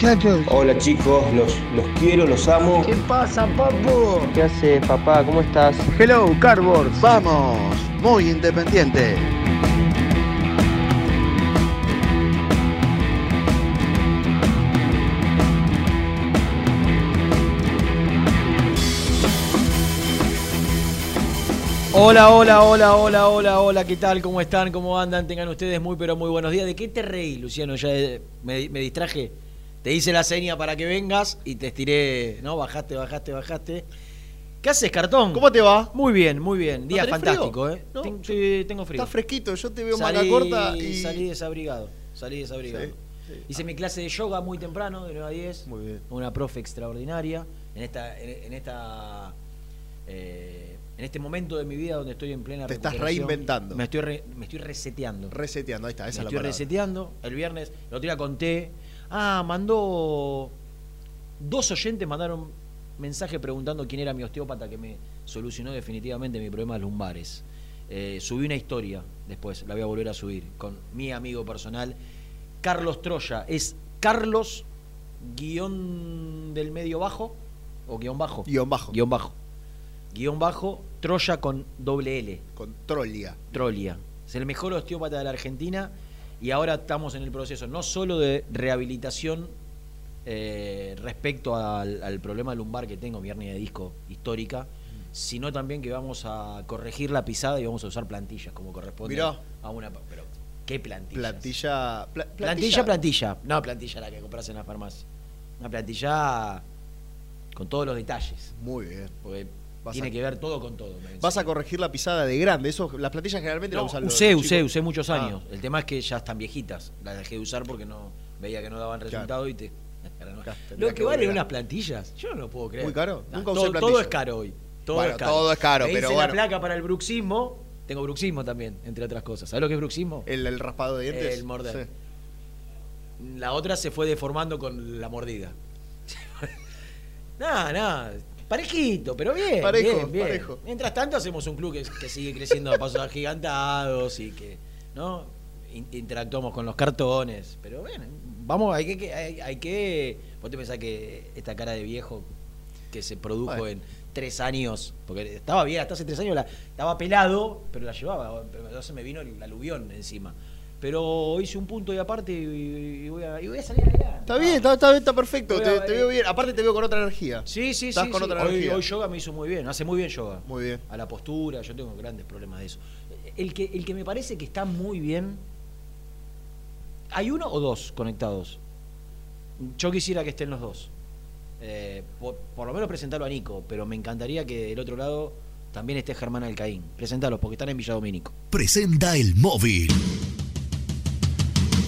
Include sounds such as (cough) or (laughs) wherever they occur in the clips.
Muchachos. Hola chicos, los, los quiero, los amo. ¿Qué pasa, papu? ¿Qué hace, papá? ¿Cómo estás? Hello, Cardboard, vamos, muy independiente. Hola, hola, hola, hola, hola, hola, ¿qué tal? ¿Cómo están? ¿Cómo andan? Tengan ustedes muy, pero muy buenos días. ¿De qué te reí, Luciano? Ya eh, me, me distraje. Te hice la seña para que vengas y te estiré, ¿no? Bajaste, bajaste, bajaste. ¿Qué haces, cartón? ¿Cómo te va? Muy bien, muy bien. Día tenés fantástico, frío? ¿eh? ¿No? Ten- sí, tengo frío. Está fresquito, yo te veo salí, manga corta y... salí desabrigado. Salí desabrigado. Sí, sí. Hice mi clase de yoga muy temprano, de 9 a 10. Muy bien. Una profe extraordinaria. En esta. En, esta eh, en este momento de mi vida donde estoy en plena Te estás reinventando. Me estoy, re- me estoy reseteando. Reseteando, ahí está, me esa es la estoy palabra. reseteando. El viernes, el otro día conté. Ah, mandó. Dos oyentes mandaron mensaje preguntando quién era mi osteópata que me solucionó definitivamente mi problema de lumbares. Eh, subí una historia después, la voy a volver a subir, con mi amigo personal, Carlos Troya. Es Carlos guion del medio bajo o guion bajo. Guión bajo. Guión bajo. Guión bajo, Troya con doble L. Con Trolia. Trolia. Es el mejor osteópata de la Argentina y ahora estamos en el proceso no solo de rehabilitación eh, respecto al, al problema lumbar que tengo, mi hernia de disco histórica, sino también que vamos a corregir la pisada y vamos a usar plantillas como corresponde Mirá. a una... Pero, ¿qué plantillas? Plantilla... pla- Plantilla, plantilla. No, plantilla la que compras en la farmacia. Una plantilla con todos los detalles. Muy bien. Porque Vas tiene a- que ver todo con todo. Vas a corregir la pisada de grande. Eso, las plantillas generalmente No, las usan los usé, chicos. usé, usé muchos Ah. años. El tema es que ya están viejitas. Las dejé de usar porque no veía que no daban resultado y te. (laughs) Claro, no. Claro, Lo que, valen unas plantillas, yo no lo puedo creer. ¿Muy caro? Nunca usé todo, es caro hoy. Todo Bueno, es caro. todo es caro, Me pero hice bueno. la placa para el bruxismo. Tengo bruxismo también, entre otras cosas. ¿Sabes lo que es bruxismo? El, el raspado de dientes. El morder. Sí. La otra se fue deformando con la mordida. (laughs) nada, nada. Parejito, pero bien. Parejo, bien, bien. parejo. Mientras tanto hacemos un club que, que sigue creciendo a pasos (laughs) agigantados y que, ¿no? In- interactuamos con los cartones. Pero bueno, vamos, hay que- que, hay, hay que. Vos te pensás que esta cara de viejo que se produjo Bueno. en tres años, porque estaba bien, hasta hace tres años la, estaba pelado, pero la llevaba, pero entonces me vino el aluvión encima. Pero hice un punto de aparte y, y voy, a, y voy a salir adelante. Está bien, está, está, está perfecto. Te, a- te veo bien. Aparte te veo con otra energía. Sí, sí, Estás sí. con sí. otra Hoy, energía. hoy yoga me hizo muy bien, hace muy bien yoga. Muy bien. A la postura, yo tengo grandes problemas de eso. El que, el que me parece que está muy bien. ¿Hay uno o dos conectados? Yo quisiera que estén los dos. Eh, por, por lo menos presentarlo a Nico, pero me encantaría que del otro lado también esté Germán Alcaín. Presentalos porque están en Villa Domínico. Presenta el móvil.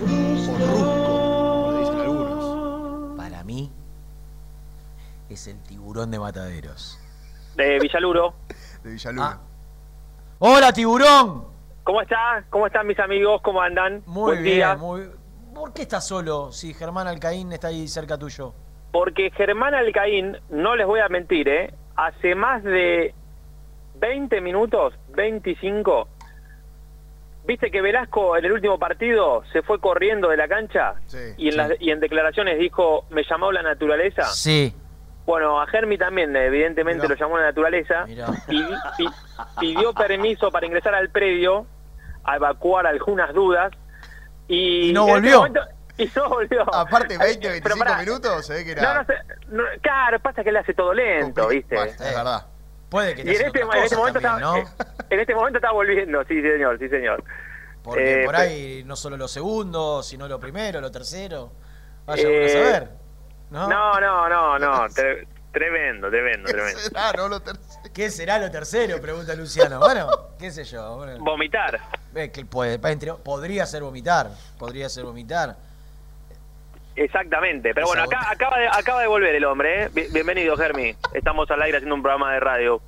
la la la. Brusco. Para mí es el tiburón de mataderos. De Villaluro. De Villaluro. Ah. ¡Hola, tiburón! ¿Cómo está? ¿Cómo están mis amigos? ¿Cómo andan? Muy Buen bien, día. muy ¿Por qué estás solo si Germán Alcaín está ahí cerca tuyo? Porque Germán Alcaín, no les voy a mentir, ¿eh? Hace más de 20 minutos, 25, ¿viste que Velasco en el último partido se fue corriendo de la cancha? Sí. y, en las- y en declaraciones dijo, me llamó la naturaleza. Sí. Bueno, a Germi también, evidentemente, Mirá. lo llamó la naturaleza. Pidi- pi- pidió permiso para ingresar al predio, a evacuar algunas dudas. Y, ¿Y no este volvió? momento- (laughs) y no volvió. Aparte, 20, Eh, 25 pero pará, minutos, se ve que No, era. no claro, pasa que él hace todo lento, ¿viste? Es verdad. Puede que Y en esté este, en este momento cosas está, también, ¿no? eh, en este momento está volviendo, sí señor, sí señor. Porque eh, por ahí no solo lo segundo, sino lo primero, lo tercero. Vaya Eh, a saber. ¿no? No, no, no, no, tre- tremendo, tremendo, (laughs) tremendo. Ah, no, lo. ¿Qué será lo tercero? Pregunta Luciano. Bueno, qué sé yo. bueno. Vomitar. Eh, que puede, podría ser vomitar. Podría ser vomitar. Exactamente, pero bueno, acá, acaba, de, acaba de volver el hombre, ¿eh? Bien- Bienvenido, Germi. Estamos al aire haciendo un programa de radio.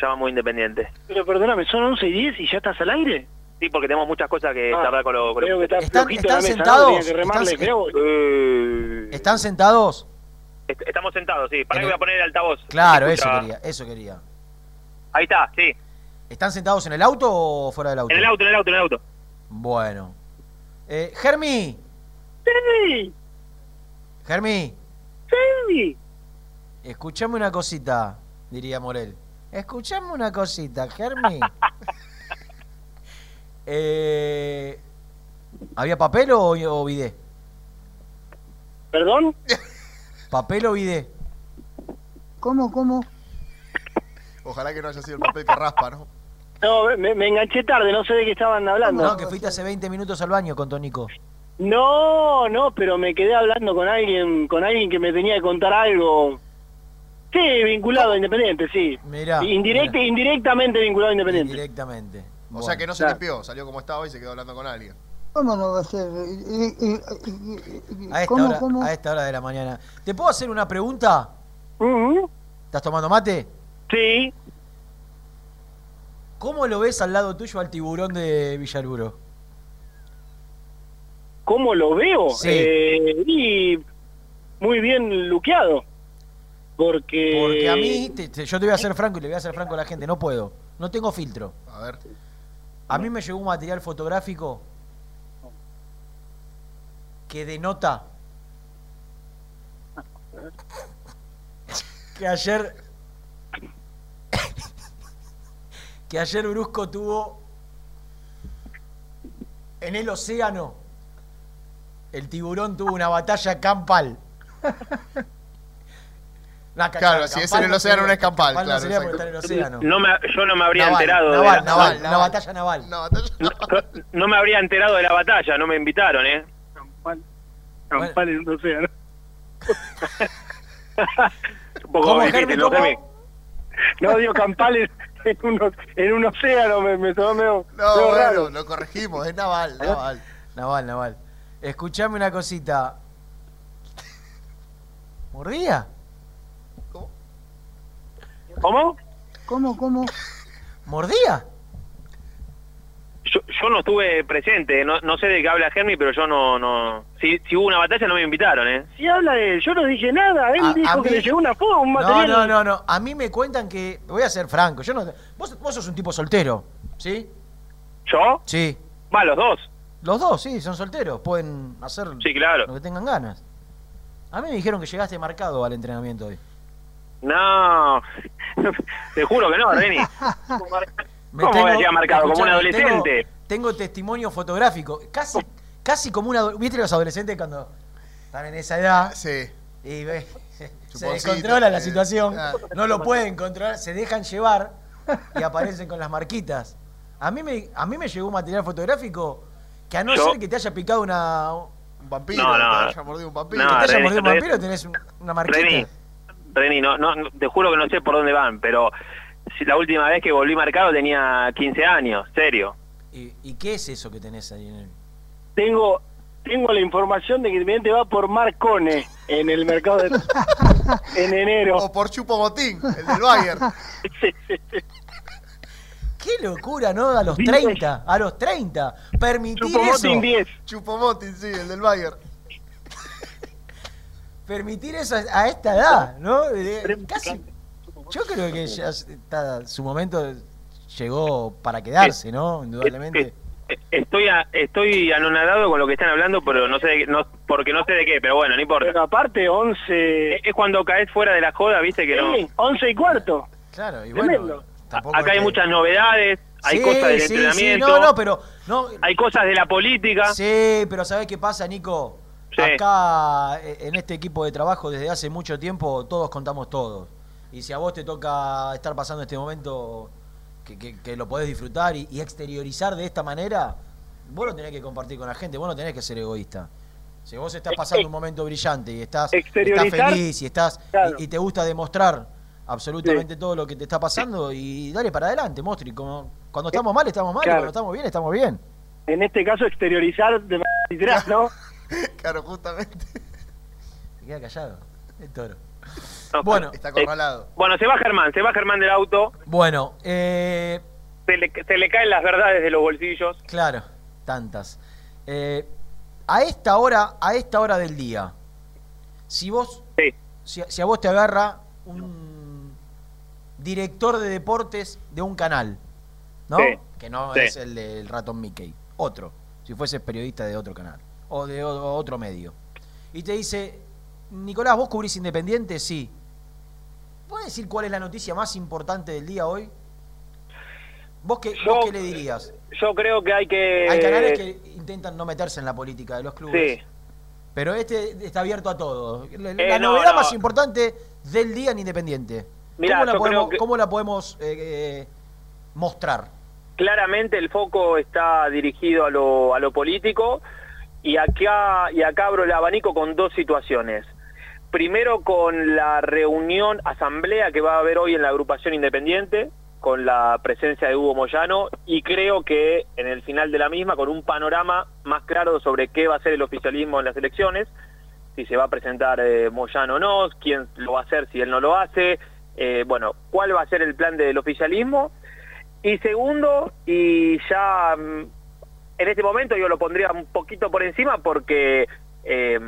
Llama muy independiente. Pero perdóname, son 11 y 10 y ya estás al aire. Sí, porque tenemos muchas cosas que Ah, charlar con los... con Veo que está ¿Están- mesa, sentados? ¿no? Tenía que remarle, ¿Están- creo. Eh, ¿Están sentados? est- Estamos sentados, sí. Para que voy a poner el altavoz. Claro, ¿Se eso quería, eso quería. Ahí está, sí. ¿Están sentados en el auto o fuera del auto? En el auto, en el auto, en el auto. Bueno. Eh, Germi, Sí, Germi, sí. escuchame una cosita, diría Morel. Escuchame una cosita, Germi. (laughs) eh, ¿Había papel o, o bidé? ¿Perdón? ¿Papel o bidé? ¿Cómo, cómo? Ojalá que no haya sido el papel que raspa, ¿no? No, me, me enganché tarde, no sé de qué estaban hablando. No, que fuiste hace 20 minutos al baño con Tonico. No, no, pero me quedé hablando con alguien, con alguien que me tenía que contar algo. Sí, vinculado a Independiente, sí. Mirá. Indirecta, mirá. indirectamente vinculado a Independiente. Directamente. O sea que no se Claro. limpió, salió como estaba y se quedó hablando con alguien. ¿Cómo no va a ser? A esta, ¿Cómo, hora, cómo? a esta hora de la mañana. ¿Te puedo hacer una pregunta? Ujú. ¿Estás tomando mate? Sí. ¿Cómo lo ves al lado tuyo al tiburón de Villaluro? ¿Cómo lo veo? Sí. Eh, y muy bien luqueado. Porque... Porque a mí, te- te- yo te voy a ser franco y le voy a ser franco a la gente, no puedo. No tengo filtro. A ver. A mí me llegó un material fotográfico que denota que ayer que ayer Brusco tuvo en el océano el tiburón tuvo una batalla campal. La ca- Claro, si es en el no océano no es campal, campal no claro, sería está en el océano. No me, yo no me habría Naval, enterado naval, de la, naval, naval, la naval. batalla naval. No, batalla- no, no me habría enterado de la batalla, no me invitaron, ¿eh? Campal, campal en un océano. (laughs) Un poco ¿Cómo, difícil, Germi, ¿no? No, digo, campal en, en un, o- en un océano, me, me sonó medio, No, medio bueno, raro. lo corregimos, es naval, naval. Naval, naval. Escuchame una cosita. ¿Mordía? ¿Cómo? ¿Cómo, cómo? ¿Mordía? Yo, yo no estuve presente, no, no sé de qué habla Germi, pero yo no... no si, si hubo una batalla no me invitaron, ¿eh? Si habla de él, yo no dije nada. Él A- dijo a que mí- le llegó una foto, un No, material. no, no, no. A mí me cuentan que. Voy a ser franco. Yo no. Vos, vos sos un tipo soltero, ¿sí? ¿Yo? Sí. Va, los dos. Los dos, sí, son solteros. Pueden hacer Sí, claro. lo que tengan ganas. A mí me dijeron que llegaste marcado al entrenamiento hoy. No, (laughs) te juro que no, Reni. (laughs) Me ¿Cómo voy a llegar marcado? Como un adolescente. Tengo, tengo testimonio fotográfico. Casi, casi como una. ¿Viste los adolescentes cuando están en esa edad? Sí. Y ve, se descontrola la eh, situación, no lo pueden controlar, se dejan llevar y aparecen con las marquitas. A mí me, a mí me llegó un material fotográfico que a no Yo- ser que te haya picado una. Un vampiro, No, que no. te haya mordido un vampiro. No, que te haya Reni, mordido un Reni. vampiro, tenés un- una marquita. Reni, Reni, no, no, no, te juro que no sé por dónde van, pero si la última vez que volví marcado tenía 15 años, serio. ¿Y, y qué es eso que tenés ahí en el.? Tengo tengo la información de que Independiente va por Marcone en el mercado de... (laughs) en enero. O por Chupo Motín, el del Bayern. (laughs) ¡Qué locura, ¿no? A los 30, a los 30. Permitir eso. Chupomotín 10. Chupo Motín, sí, el del Bayern. Permitir eso a esta edad, ¿no? Eh, Casi. Yo creo que ya está, su momento llegó para quedarse, ¿no? Indudablemente. Estoy a- estoy anonadado con lo que están hablando, pero no sé, de qué- no, porque no sé de qué, pero bueno, no importa. Pero aparte 11... Es, es cuando caes fuera de la joda, viste que no. Sí, 11 y cuarto. Claro, y Tremendo. Tampoco Acá hay que- muchas novedades, hay Sí, cosas del sí, sí, entrenamiento, no, no, pero. No, hay cosas de la política. Sí, pero ¿sabés qué pasa, Nico? Acá, eh, en este equipo de trabajo, desde hace mucho tiempo, todos contamos todos. Y si a vos te toca estar pasando este momento que, que- que lo podés disfrutar y, y exteriorizar de esta manera, vos lo tenés que compartir con la gente, vos no tenés que ser egoísta. Si vos estás pasando un momento brillante y estás, feliz y, estás, claro. y, y te gusta demostrar absolutamente todo lo que te está pasando y dale para adelante, Mostri. Como, cuando estamos mal, estamos mal, y cuando estamos bien, estamos bien. En este caso exteriorizar de manera literal, ¿no? (laughs) Claro, justamente. Se queda callado. El toro. No, Bueno, Está acorralado. Bueno, se va Germán, se va Germán del auto, Bueno, eh, se le, se le caen las verdades de los bolsillos. claro, tantas. Eh, a esta hora, a esta hora del día, si vos, Sí. si, si a vos te agarra un director de deportes de un canal, ¿no? Sí, Que no sí. es el del ratón Mickey, otro, si fuese periodista de otro canal o de o- otro medio. Y te dice, Nicolás, ¿vos cubrís Independiente? Sí. ¿Puedes decir cuál es la noticia más importante del día hoy? ¿Vos qué, Yo- vos qué le dirías? Yo creo que hay que... Hay canales que intentan no meterse en la política de los clubes. Sí. Pero este está abierto a todo. La, la Eh, no, novedad no. más importante del día en Independiente. Mirá, ¿Cómo, la yo podemos, creo que- cómo la podemos eh, eh, mostrar? claramente el foco está dirigido a lo, a lo político y acá, y acá abro el abanico con dos situaciones. Primero con la reunión, asamblea que va a haber hoy en la agrupación independiente, con la presencia de Hugo Moyano y creo que en el final de la misma con un panorama más claro sobre qué va a ser el oficialismo en las elecciones, si se va a presentar eh, Moyano o no, quién lo va a hacer si él no lo hace, eh, bueno, cuál va a ser el plan del oficialismo y segundo, y ya mm, en este momento yo lo pondría un poquito por encima porque eh,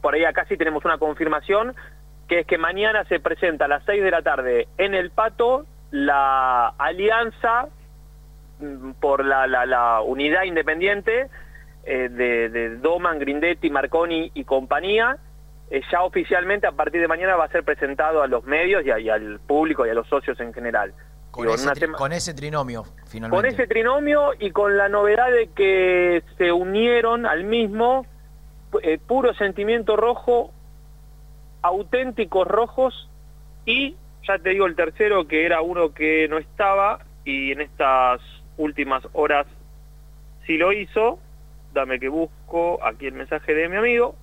por ahí acá sí tenemos una confirmación, que es que mañana se presenta a las 6 de la tarde en el Pato la alianza mm, por la, la, la unidad independiente eh, de, de Doman, Grindetti, Marconi y compañía. Eh, ya oficialmente a partir de mañana va a ser presentado a los medios y, a- y al público y a los socios en general. Con, Digo, ese, una tri- tema- con ese trinomio, finalmente. con ese trinomio y con la novedad de que se unieron al mismo eh, puro sentimiento rojo, auténticos rojos y ya te digo el tercero que era uno que no estaba y en estas últimas horas sí lo hizo, dame que busco aquí el mensaje de mi amigo,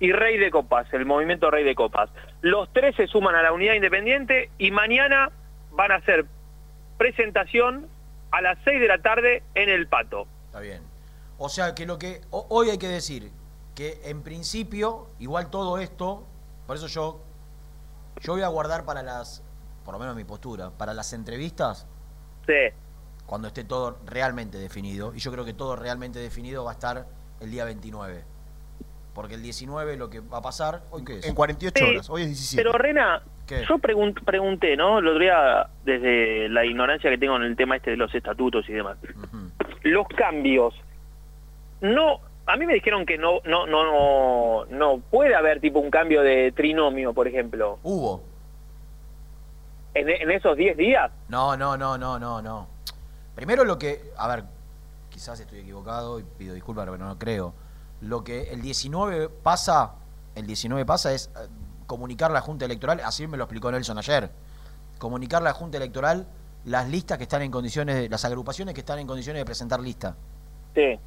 y Rey de Copas, el movimiento Rey de Copas. Los tres se suman a la unidad independiente y mañana van a hacer presentación a las 6 de la tarde en el Pato. Está bien. O sea que lo que ho- hoy hay que decir, que en principio, igual todo esto, por eso yo, yo voy a guardar para las, por lo menos mi postura, para las entrevistas, Sí. cuando esté todo realmente definido. Y yo creo que todo realmente definido va a estar el día 29. Porque el 19 lo que va a pasar, ¿hoy qué es? En 48 Sí, horas, hoy es 17. Pero Rena, ¿Qué? yo pregun- pregunté, ¿no? El otro día, desde la ignorancia que tengo en el tema este de los estatutos y demás. Los cambios, no, a mí me dijeron que no, no, no, no, no puede haber tipo un cambio de trinomio, por ejemplo, Hubo. en, en esos 10 días. No, no, no, no, no, no. Primero lo que, a ver, quizás estoy equivocado y pido disculpas, pero no creo. Lo que el 19 pasa, el 19 pasa es eh, comunicar a la Junta Electoral, así me lo explicó Nelson ayer, comunicar a la Junta Electoral las listas que están en condiciones, de- las agrupaciones que están en condiciones de presentar lista. Sí.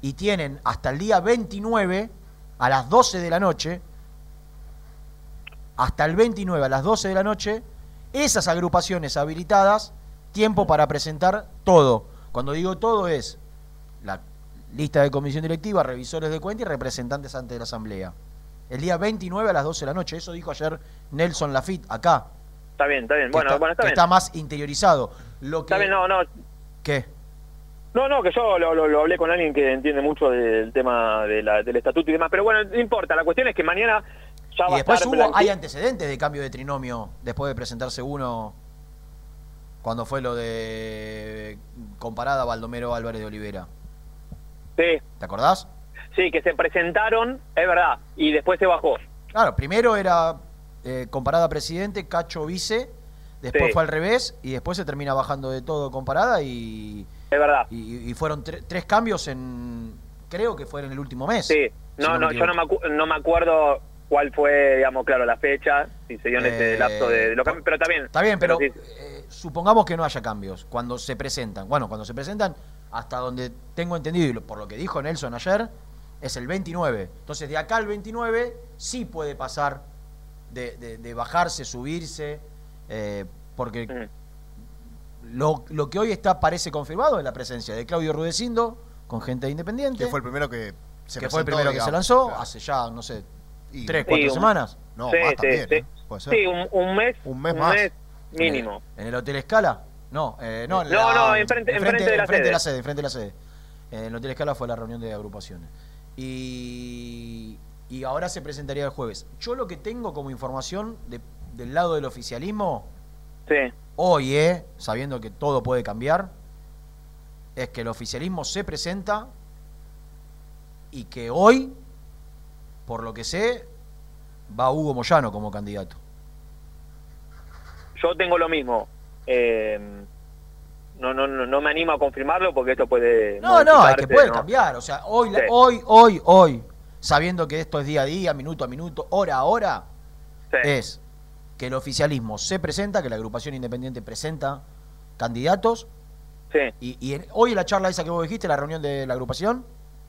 Y tienen hasta el día 29, a las 12 de la noche, hasta el 29 a las 12 de la noche, esas agrupaciones habilitadas, tiempo para presentar todo. Cuando digo todo es lista de comisión directiva, revisores de cuenta y representantes ante la asamblea. El día 29 a las 12 de la noche, eso dijo ayer Nelson Lafitte acá. Está bien, está bien. Bueno, está, bueno, está bien. está más interiorizado. Lo que, Está bien, no, no. ¿Qué? No, no, que yo lo, lo- lo hablé con alguien que entiende mucho del tema de la- del estatuto y demás, pero bueno, no importa, la cuestión es que mañana ya Y va a después estar hubo, hay antecedentes de cambio de trinomio después de presentarse uno cuando fue lo de comparada Baldomero Álvarez de Olivera. Sí, ¿Te acordás? sí, que se presentaron, es verdad, y después se bajó. Claro, primero era eh, comparada presidente, Cacho vice, después Sí. fue al revés y después se termina bajando de todo comparada y, Es verdad. y, y fueron tre- tres cambios en, creo que fue en el último mes. Sí, si no, no, yo no me, acu- no me acuerdo cuál fue, digamos, claro, la fecha, si se dio en ese Eh, lapso de, de los cambios, pero está bien. Está bien, pero sí. eh, supongamos que no haya cambios cuando se presentan. Bueno, cuando se presentan, hasta donde tengo entendido, y por lo que dijo Nelson ayer, es el 29. Entonces, de acá al 29 sí puede pasar de, de- de bajarse, subirse, eh, porque lo, lo que hoy está parece confirmado es la presencia de Claudio Rudecindo con gente independiente. Que fue el primero que se que fue el primero que se lanzó Claro. hace ya, no sé, Y- tres, Sí, cuatro un- semanas. No, Sí, más sí, también, sí. ¿eh? Puede ser. Sí, un, un mes, Un mes más. mínimo. ¿En el Hotel Escala? No, eh, no, en No, la- no, enfrente- enfrente de la enfrente sede. la sede. Enfrente de la sede. En el Hotel Escala fue la reunión de agrupaciones. Y, y ahora se presentaría el jueves. Yo lo que tengo como información de- del lado del oficialismo, Sí, hoy, eh, sabiendo que todo puede cambiar, es que el oficialismo se presenta y que hoy, por lo que sé, va Hugo Moyano como candidato. yo tengo lo mismo. Eh, no, no, no, no me animo a confirmarlo porque esto puede. No, no, es que puede ¿no? cambiar. O sea, hoy, Sí. hoy, hoy, hoy, sabiendo que esto es día a día, minuto a minuto, hora a hora, Sí. es que el oficialismo se presenta, que la agrupación independiente presenta candidatos. Sí, Y, y en- hoy en la charla esa que vos dijiste, la reunión de la agrupación,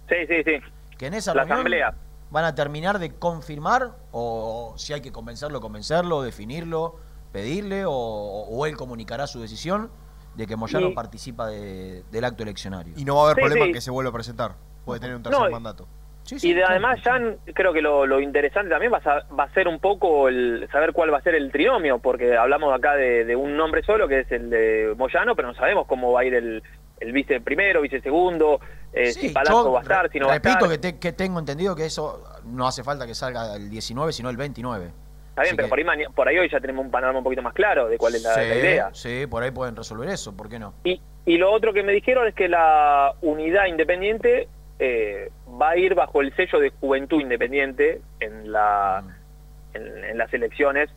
sí, sí, sí. que en esa La reunión asamblea. van a terminar de confirmar, o, si hay que convencerlo, convencerlo, definirlo, pedirle, o, o él comunicará su decisión de que Moyano Y- participa de- del acto eleccionario. Y no va a haber Sí, problema sí. en que se vuelva a presentar. Puede tener un tercer No, mandato. Sí, Y de, además, Jan, creo que lo, lo interesante también va a, va a ser un poco el saber cuál va a ser el trinomio, porque hablamos acá de, de un nombre solo, que es el de Moyano, pero no sabemos cómo va a ir el, el vice primero, vice segundo, eh, Sí, si Palazzo va a estar, si no va a repito estar. que, te- que tengo entendido que eso no hace falta que salga el 19, sino el 29. Está bien, Así pero que- por ahí, por ahí hoy ya tenemos un panorama un poquito más claro de cuál es la, sí, la idea. Sí, por ahí pueden resolver eso, ¿por qué no? Y, y lo otro que me dijeron es que la unidad independiente eh, va a ir bajo el sello de Juventud Independiente en, la, Mm. en, en las elecciones.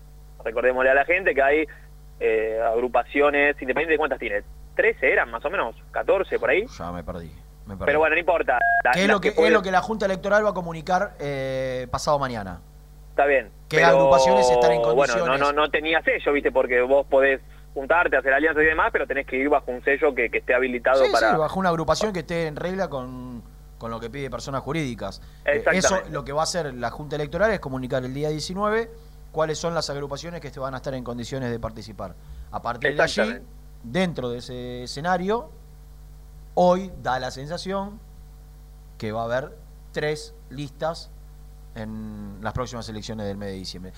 Recordémosle a la gente que hay eh, agrupaciones independientes. ¿Cuántas tiene? ¿13 eran más o menos? ¿14 por ahí? Ya me perdí. me perdí. Pero bueno, no importa. La- ¿Qué es lo que, es lo que la Junta Electoral va a comunicar eh, pasado mañana? Está bien. ¿Qué pero, agrupaciones están en Bueno, condiciones? no, no, no tenía sello, ¿viste? Porque vos podés juntarte, hacer alianzas y demás, pero tenés que ir bajo un sello que, que esté habilitado Sí, para... sí, bajo una agrupación que esté en regla con, con lo que pide personas jurídicas. Eh, Exactamente. eso lo que va a hacer la Junta Electoral es comunicar el día 19 cuáles son las agrupaciones que van a estar en condiciones de participar. A partir de allí, dentro de ese escenario, hoy da la sensación que va a haber tres listas en las próximas elecciones del mes de diciembre.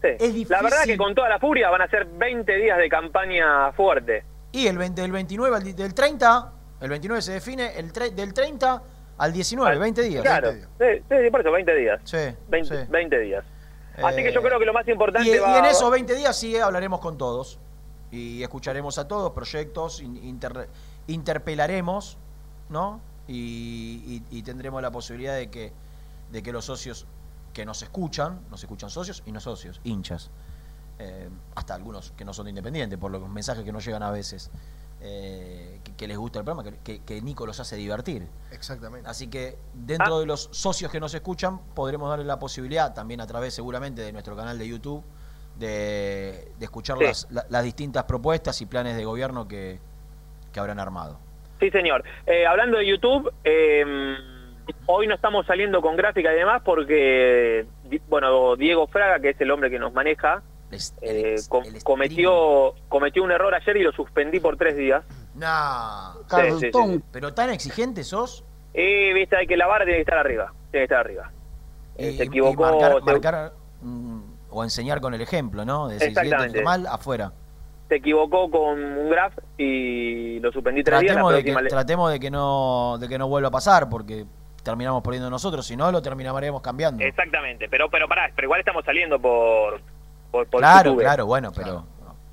Sí. Es difícil. La verdad que con toda la furia van a ser 20 días de campaña fuerte. Y el 20 del 29 al di- del 30, el 29 se define el tre- del 30 al 19, 20 días. Claro, sí, sí, sí, por eso 20 días. Sí, 20, sí. 20 días. Así Eh, que yo creo que lo más importante Y, y en esos 20 días sí hablaremos con todos y escucharemos a todos, proyectos, in- inter- interpelaremos, ¿no? Y, y- y tendremos la posibilidad de que, de que los socios que nos escuchan, nos escuchan socios y no socios, hinchas, eh, hasta algunos que no son independientes, por los mensajes que nos llegan a veces, eh, que, que les gusta el programa, que, Nico los hace divertir. Exactamente. Así que dentro Ah. de los socios que nos escuchan, podremos darle la posibilidad, también a través seguramente de nuestro canal de YouTube, de, de escuchar Sí. las, la- las distintas propuestas y planes de gobierno que, que habrán armado. Sí, señor. Eh, hablando de YouTube, eh, hoy no estamos saliendo con gráfica y demás porque, bueno, Diego Fraga, que es el hombre que nos maneja, eh, com- cometió, cometió un error ayer y lo suspendí por tres días. No. Sí, sí, sí. Pero tan exigente sos. Y viste, hay que la vara tiene que estar arriba. Tiene que estar arriba. Eh, se equivocó. marcar, se- marcar, mm, o enseñar con el ejemplo, ¿no? De si Exactamente. mal, afuera. se equivocó con un graph y lo suspendí tres días. La Tratemos de, que, le- tratemos de que no de que no vuelva a pasar, porque terminamos poniendo nosotros, si no lo terminaremos cambiando. Exactamente, pero pero pará, pero igual estamos saliendo por por, por claro, YouTube. claro, bueno, pero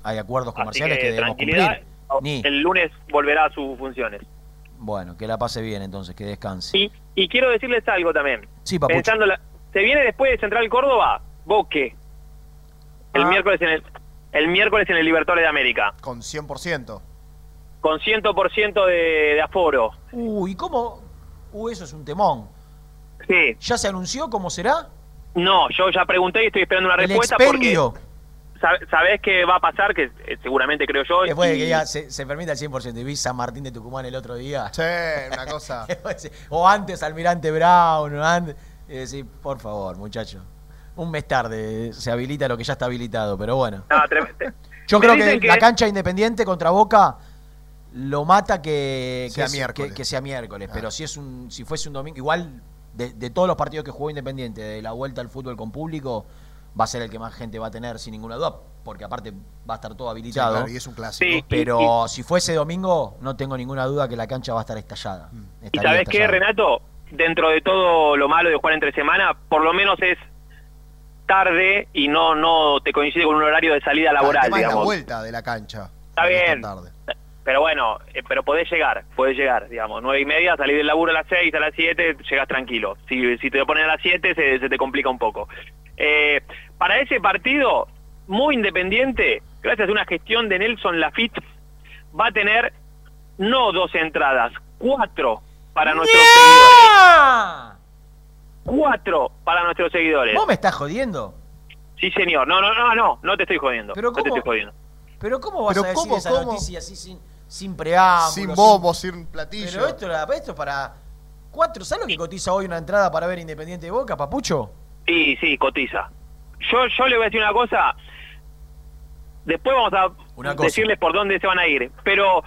hay acuerdos Así comerciales que, que, debemos cumplir. Ni, El lunes volverá a sus funciones. bueno, que la pase bien entonces, que descanse. Y, y quiero decirles algo también. Sí. Pensando la- se viene después de Central Córdoba, Boque. El Ah. miércoles en el el miércoles en el Libertadores de América, Con 100%. con 100% de, de aforo. Uy, ¿cómo? Uy, eso es un temón. Sí. ¿Ya se anunció cómo será? No, yo ya pregunté y estoy esperando una El respuesta expendio. porque sab- sabés qué va a pasar, que eh, seguramente creo yo. Después de y- que ya se, se permita el 100%. Y vi San Martín de Tucumán el otro día. Sí, una cosa. (laughs) o antes Almirante Brown, o antes. Y decir, por favor, muchacho. Un mes tarde se habilita lo que ya está habilitado, pero bueno. No, Yo creo que, que- la cancha independiente contra Boca lo mata que, que Sea es- miércoles. que- que sea miércoles. Pero si es un, si fuese un domingo, igual de, de todos los partidos que jugó Independiente, de la vuelta al fútbol con público, va a ser el que más gente va a tener sin ninguna duda, porque aparte va a estar todo Sí, habilitado. claro, y es un clásico. Sí. Pero si fuese domingo, no tengo ninguna duda que la cancha va a estar estallada. Mm. ¿Y sabés qué. Renato? Dentro de todo lo malo de jugar entre semana, por lo menos es tarde y no no te coincide con un horario de salida Ah, el laboral, es la vuelta de la cancha. Está bien. tarde. Pero bueno, eh, pero podés llegar, podés llegar, digamos, nueve y media, salir del laburo a las seis, a las siete, llegas tranquilo. Si, si te lo ponen a las siete, se, se te complica un poco. Eh, para ese partido, muy independiente, gracias a una gestión de Nelson Lafitte, va a tener no dos entradas, cuatro para nuestros seguidores. Cuatro para nuestros seguidores. ¿Vos me estás jodiendo? Sí, señor. No, no, no, no, no te estoy jodiendo. Pero no te ¿cómo? estoy jodiendo. Pero ¿cómo vas Pero a decir ¿cómo, esa cómo? noticia así sin, sin preámbulo? Sin bombos, sin platillo. Pero esto, era- esto es para cuatro. ¿Sabes lo que cotiza hoy una entrada para ver Independiente de Boca, papucho? Sí, sí, cotiza. Yo, yo le voy a decir una cosa. Después vamos a decirles por dónde se van a ir. Pero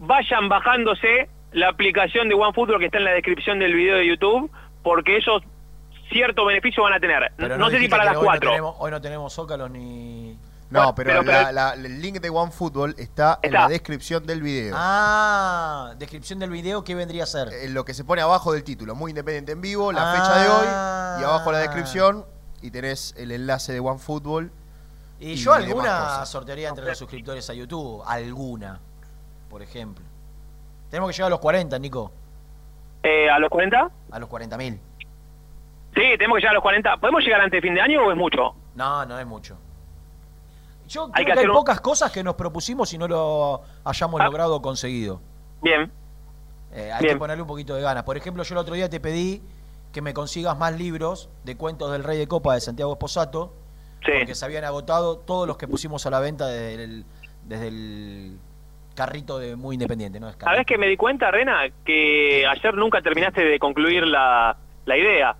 vayan bajándose la aplicación de OneFootball que está en la descripción del video de YouTube, porque ellos cierto beneficio van a tener. Pero no sé si para las hoy cuatro. No tenemos, hoy no tenemos zócalos ni. No, Bueno, pero, pero- pero- la- la- el link de OneFootball está, en Está. la descripción del video. Ah, descripción del video, ¿qué vendría a ser? En lo que se pone abajo del título, muy independiente en vivo, la Ah. fecha de hoy, y abajo la descripción, y tenés el enlace de OneFootball. Y y yo alguna sortearía entre los suscriptores a YouTube. Alguna, por ejemplo. Tenemos que llegar a los 40, Nico. Eh, ¿A los 40? A los 40 mil. Sí, tenemos que llegar a los 40. ¿Podemos llegar antes de fin de año o es mucho? No, no es mucho. Yo creo Hay que, que hay un- pocas cosas que nos propusimos y no lo hayamos Ah. logrado o conseguido. Bien. Eh, hay Bien. que ponerle un poquito de ganas. Por ejemplo, yo el otro día te pedí que me consigas más libros de cuentos del Rey de Copa de Santiago Esposato, Sí. porque se habían agotado todos los que pusimos a la venta desde el, desde el carrito de Muy Independiente. ¿no? Es ¿Sabés carrito. que me di cuenta, Rena? Que ayer nunca terminaste de concluir la, la idea.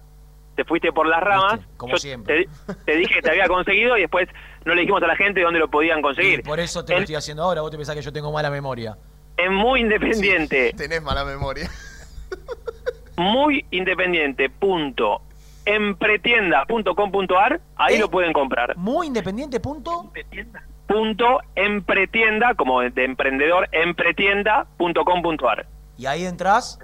Te fuiste por las ramas. Viste, como Yo siempre. Te, te dije que te había conseguido y después no le dijimos a la gente dónde lo podían Y conseguir. por eso te lo estoy haciendo ahora. Vos te pensás que yo tengo mala memoria. En muy independiente, Tenés mala memoria. muy independiente, punto, empretienda.com.ar, ahí ¿Eh? lo pueden comprar. Muy Independiente, punto. Punto empretienda, como de emprendedor, empretienda.com.ar. Y ahí entras.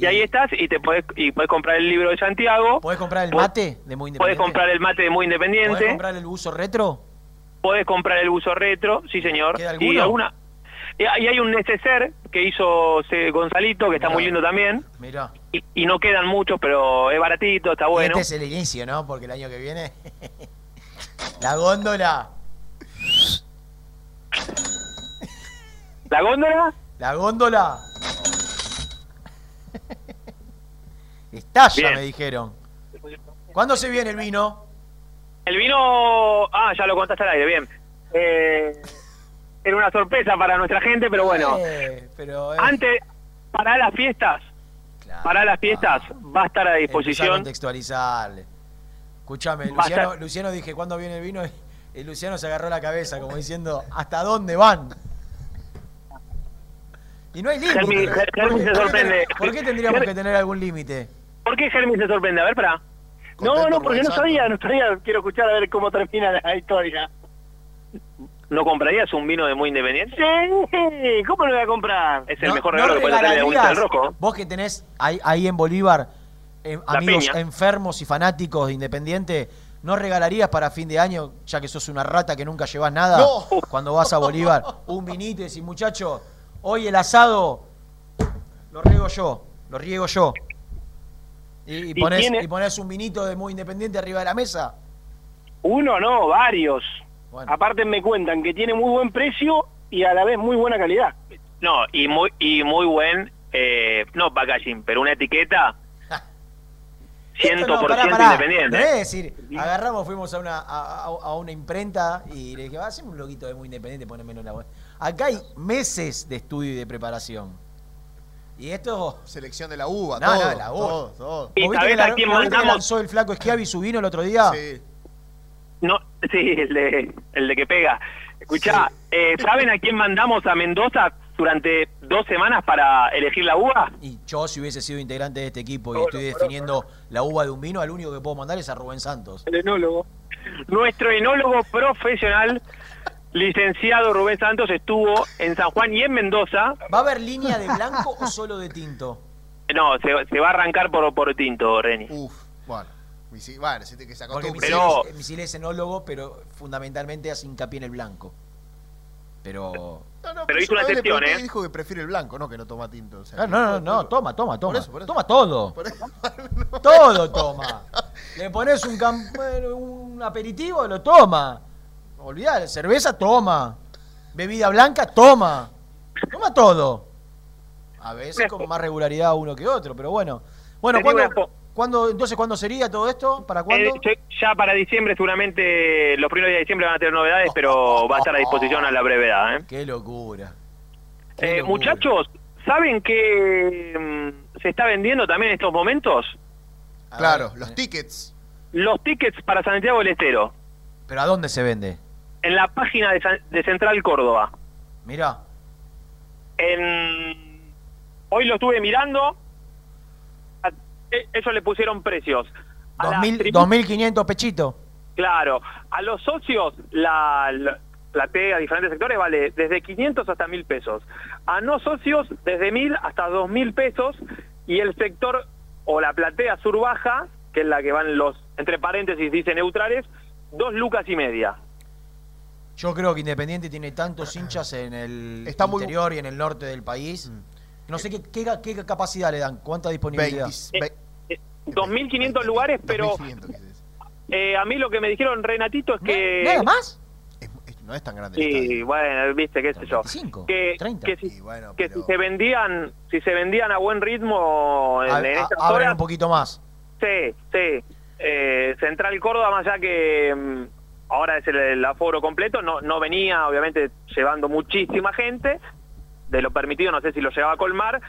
Y ahí estás y te podés, y podés comprar el libro de Santiago, ¿Podés comprar el mate de Muy podés Independiente? comprar el mate de muy independiente. ¿Podés comprar el buzo retro? Podés comprar el buzo retro, sí señor. ¿Queda Y alguna y hay un neceser que hizo Gonzalito, que está Mirá. muy lindo también. Mirá. Y, y no quedan muchos, pero es baratito, está bueno. Este es el inicio, ¿no? Porque el año que viene. (laughs) la góndola. ¿La góndola? La góndola. Estalla, Bien. me dijeron. ¿Cuándo se viene el vino? El vino... Ah, ya lo contaste al aire, bien. Eh, era una sorpresa para nuestra gente, pero bueno. Eh, pero, eh, Antes, para las fiestas, para las fiestas, va a estar a disposición. contextualizarle. Escúchame, Luciano, estar- Luciano dije, ¿cuándo viene el vino? Y Luciano se agarró la cabeza, como diciendo, ¿hasta dónde van? Y no hay límite. Germi- ¿Por Ger- qué- Germi se sorprende. ¿Por qué tendríamos que tener algún límite? ¿Por qué Germi se sorprende? A ver, para. No, no, porque no sabía, no sabía. Quiero escuchar a ver cómo termina la historia. ¿No comprarías un vino de muy independiente? Sí, ¿cómo lo voy a comprar? Es el No- mejor no regalo que puede tener la Agüita del Rojo. Vos que tenés ahí, ahí en Bolívar eh, amigos Peña. enfermos y fanáticos de Independiente, ¿no regalarías para fin de año, ya que sos una rata que nunca llevas nada, No. cuando vas a Bolívar, un vinito y decís, muchacho, hoy el asado lo riego yo, lo riego yo? Y, y ¿Y ponés, tiene- y ponés un vinito de muy independiente arriba de la mesa. Uno, no, varios. Bueno. Aparte me cuentan que tiene muy buen precio y a la vez muy buena calidad. No, y muy, y muy buen, eh, no packaging, pero una etiqueta (laughs) 100% Esto no, pará, pará. independiente. Es decir, agarramos, fuimos a una, a, una imprenta y le dije, "Va, un loguito de muy independiente, ponémelo en la web. Acá hay meses de estudio y de preparación. Y esto. Selección de la uva, No, todo, no, la uva. todo, todo. ¿Y ¿Vos viste sabés que la- a quién lanzó el flaco Schiavi su vino el otro día? Sí. No, sí, el de, el de que pega. Escuchá, eh, ¿saben a quién mandamos a Mendoza durante dos semanas para elegir la uva? Y yo, si hubiese sido integrante de este equipo y estoy definiendo la uva de un vino, al único que puedo mandar es a Rubén Santos. El enólogo. Nuestro enólogo profesional, licenciado Rubén Santos, estuvo en San Juan y en Mendoza. ¿Va a haber línea de blanco o solo de tinto? (laughs) No, se, se va a arrancar por, por tinto, Reni. Uf, bueno. Bueno, se te que se Porque acostumbre. Misil, Pero- Misil es enólogo, pero fundamentalmente hace hincapié en el blanco. Pero. No, no, Pero hizo una excepción, ¿eh? dijo que prefiere el blanco, no que no toma tinto. o sea, Ah, no, no, no, toma, toma, toma. eso, por eso. Toma todo. (laughs) Por eso- (laughs) Todo toma. Le pones un, un aperitivo, lo toma. Olvidá, cerveza, toma. Bebida blanca, toma. Toma todo. A veces con más regularidad uno que otro, pero bueno. Bueno, ¿cuándo, entonces, ¿cuándo sería todo esto? ¿Para cuándo? Eh, ya- para diciembre, seguramente los primeros días de diciembre van a tener novedades, pero va a estar a disposición a la brevedad. ¿eh? Qué locura. Eh, locura. muchachos, ¿saben que mm, se está vendiendo también en estos momentos? Claro, los eh, tickets. Los tickets para Santiago del Estero, ¿Pero a dónde se vende? En la página de, de Central Córdoba. Mirá. En... Hoy lo estuve mirando, eh, ellos le pusieron precios. A la 2000, tribu- 2500 pechito. Claro, a los socios la, la platea a diferentes sectores vale desde 500 hasta 1000 pesos. A no socios desde 1000 hasta 2000 pesos y el sector o la platea sur baja, que es la que van los, entre paréntesis dice neutrales, dos lucas y media. Yo creo que Independiente tiene tantos hinchas en el Está muy- interior y en el norte del país. No sé qué, qué, qué capacidad le dan, cuánta disponibilidad. 20, Eh, eh, 2.500 lugares, pero 2500, quise decir. eh, a mí lo que me dijeron Renatito es que... ¿Nada más? Es- es- no es tan grande Sí, estadio. bueno, viste, qué sé yo. 25, Que, 30. que si, bueno, que pero- si se vendían si se vendían a buen ritmo en, A- en a- abren horas, un poquito más. sí, sí. Eh, Central Córdoba, más allá que mm, ahora es el, el aforo completo, no, no venía, obviamente, llevando muchísima gente. De lo permitido, no sé si lo llegaba a colmar.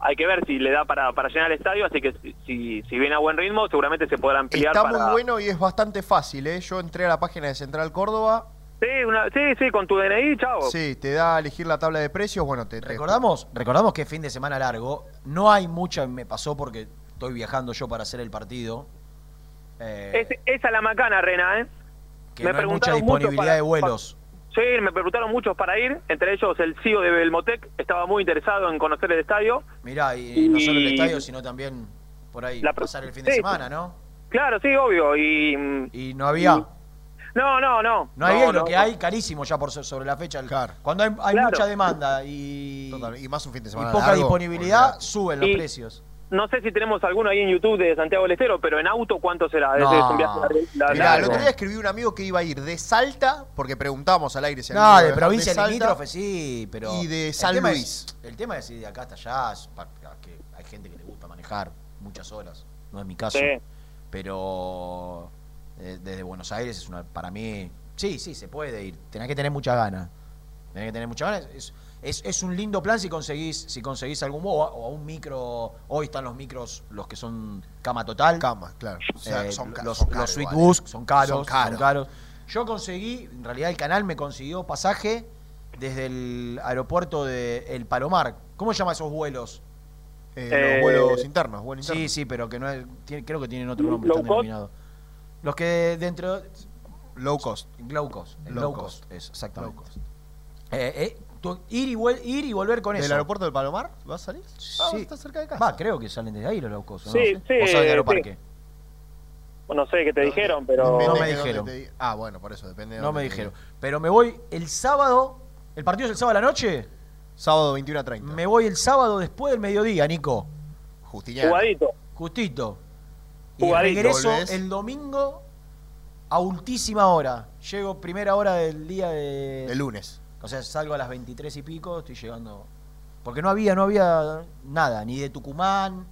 Hay que ver si le da para, para llenar el estadio, así que si, si, si viene a buen ritmo, seguramente se podrá ampliar Está para... muy bueno y es bastante fácil, ¿eh? Yo entré a la página de Central Córdoba. Sí, una- sí, sí, con tu DNI, chao. Sí, te da a elegir la tabla de precios. Bueno, te, te- Recordamos, recordamos que es fin de semana largo. No hay mucha, me pasó porque estoy viajando yo para hacer el partido. Eh, Es- esa es la macana, Rena, ¿eh? Que me no hay mucha disponibilidad para- de vuelos. Sí, me preguntaron muchos para ir, entre ellos el CEO de Belmotec, estaba muy interesado en conocer el estadio. Mirá, y, no solo el estadio, sino también por ahí La pasar el fin de sí. semana, ¿no? Claro, sí, obvio, y... Y no había. No, no, no. No había y lo no. que hay carísimo ya por so- sobre la fecha. Claro. Cuando hay, hay Claro. mucha demanda y, Total, y más un fin de y semana poca largo, disponibilidad, suben los Y- precios. No sé si tenemos alguno ahí en YouTube de Santiago del Estero, pero en auto, ¿cuánto será? No. Es un viaje lar- lar- Mirá, el otro día escribió un amigo que iba a ir de Salta, porque preguntábamos al aire si No, de provincia Salta, limítrofe sí, pero. Y de el San tema Luis. es- el tema es ir de acá hasta allá, es pa- que hay gente que le gusta manejar muchas horas, no es mi caso. Sí. Pero eh, desde Buenos Aires es una. Para mí, sí, sí, se puede ir. Tenés que tener muchas ganas. Tenés que tener muchas ganas. Es, es, es un lindo plan si conseguís, si conseguís algún o, a- o a un micro. Hoy están los micros, los que son cama total. Cama, claro. O sea, Eh, son los, son los igual, Bus eh. son caros, Son caros. son caros. Yo conseguí, en realidad el canal me consiguió pasaje desde el aeropuerto de El Palomar. ¿Cómo se llama esos vuelos? Eh, Eh, los vuelos internos, vuelos Sí, internos. sí, pero que no es, tiene- creo que tienen otro nombre, están denominados. Los que dentro Low cost. low cost, Low low, cost. cost, es exactamente. Low cost. Eh, eh, tú- ir, y vuel- ir y volver con ¿Del eso. aeropuerto del Palomar? ¿Vas a salir? Ah, Sí. está cerca de casa. Va, creo que salen desde ahí los. ¿o Sí, ¿no? sí, ¿O salen de Aeroparque? sí. No sé qué te dijeron, pero... Depende No de me dónde dijeron. te di- Ah, bueno, por eso, depende de No dónde me te dijeron. Pero me voy el sábado. ¿El partido es el sábado a la noche? Sábado 21 a 30. Me voy el sábado después del mediodía, Nico. Justiniano. Jugadito. Justito. Y Jugadito, regreso volvés. el domingo a ultísima hora. Llego primera hora del día de. El lunes. O sea, salgo a las 23 y pico, estoy llegando. Porque no había, no había nada, ni de Tucumán,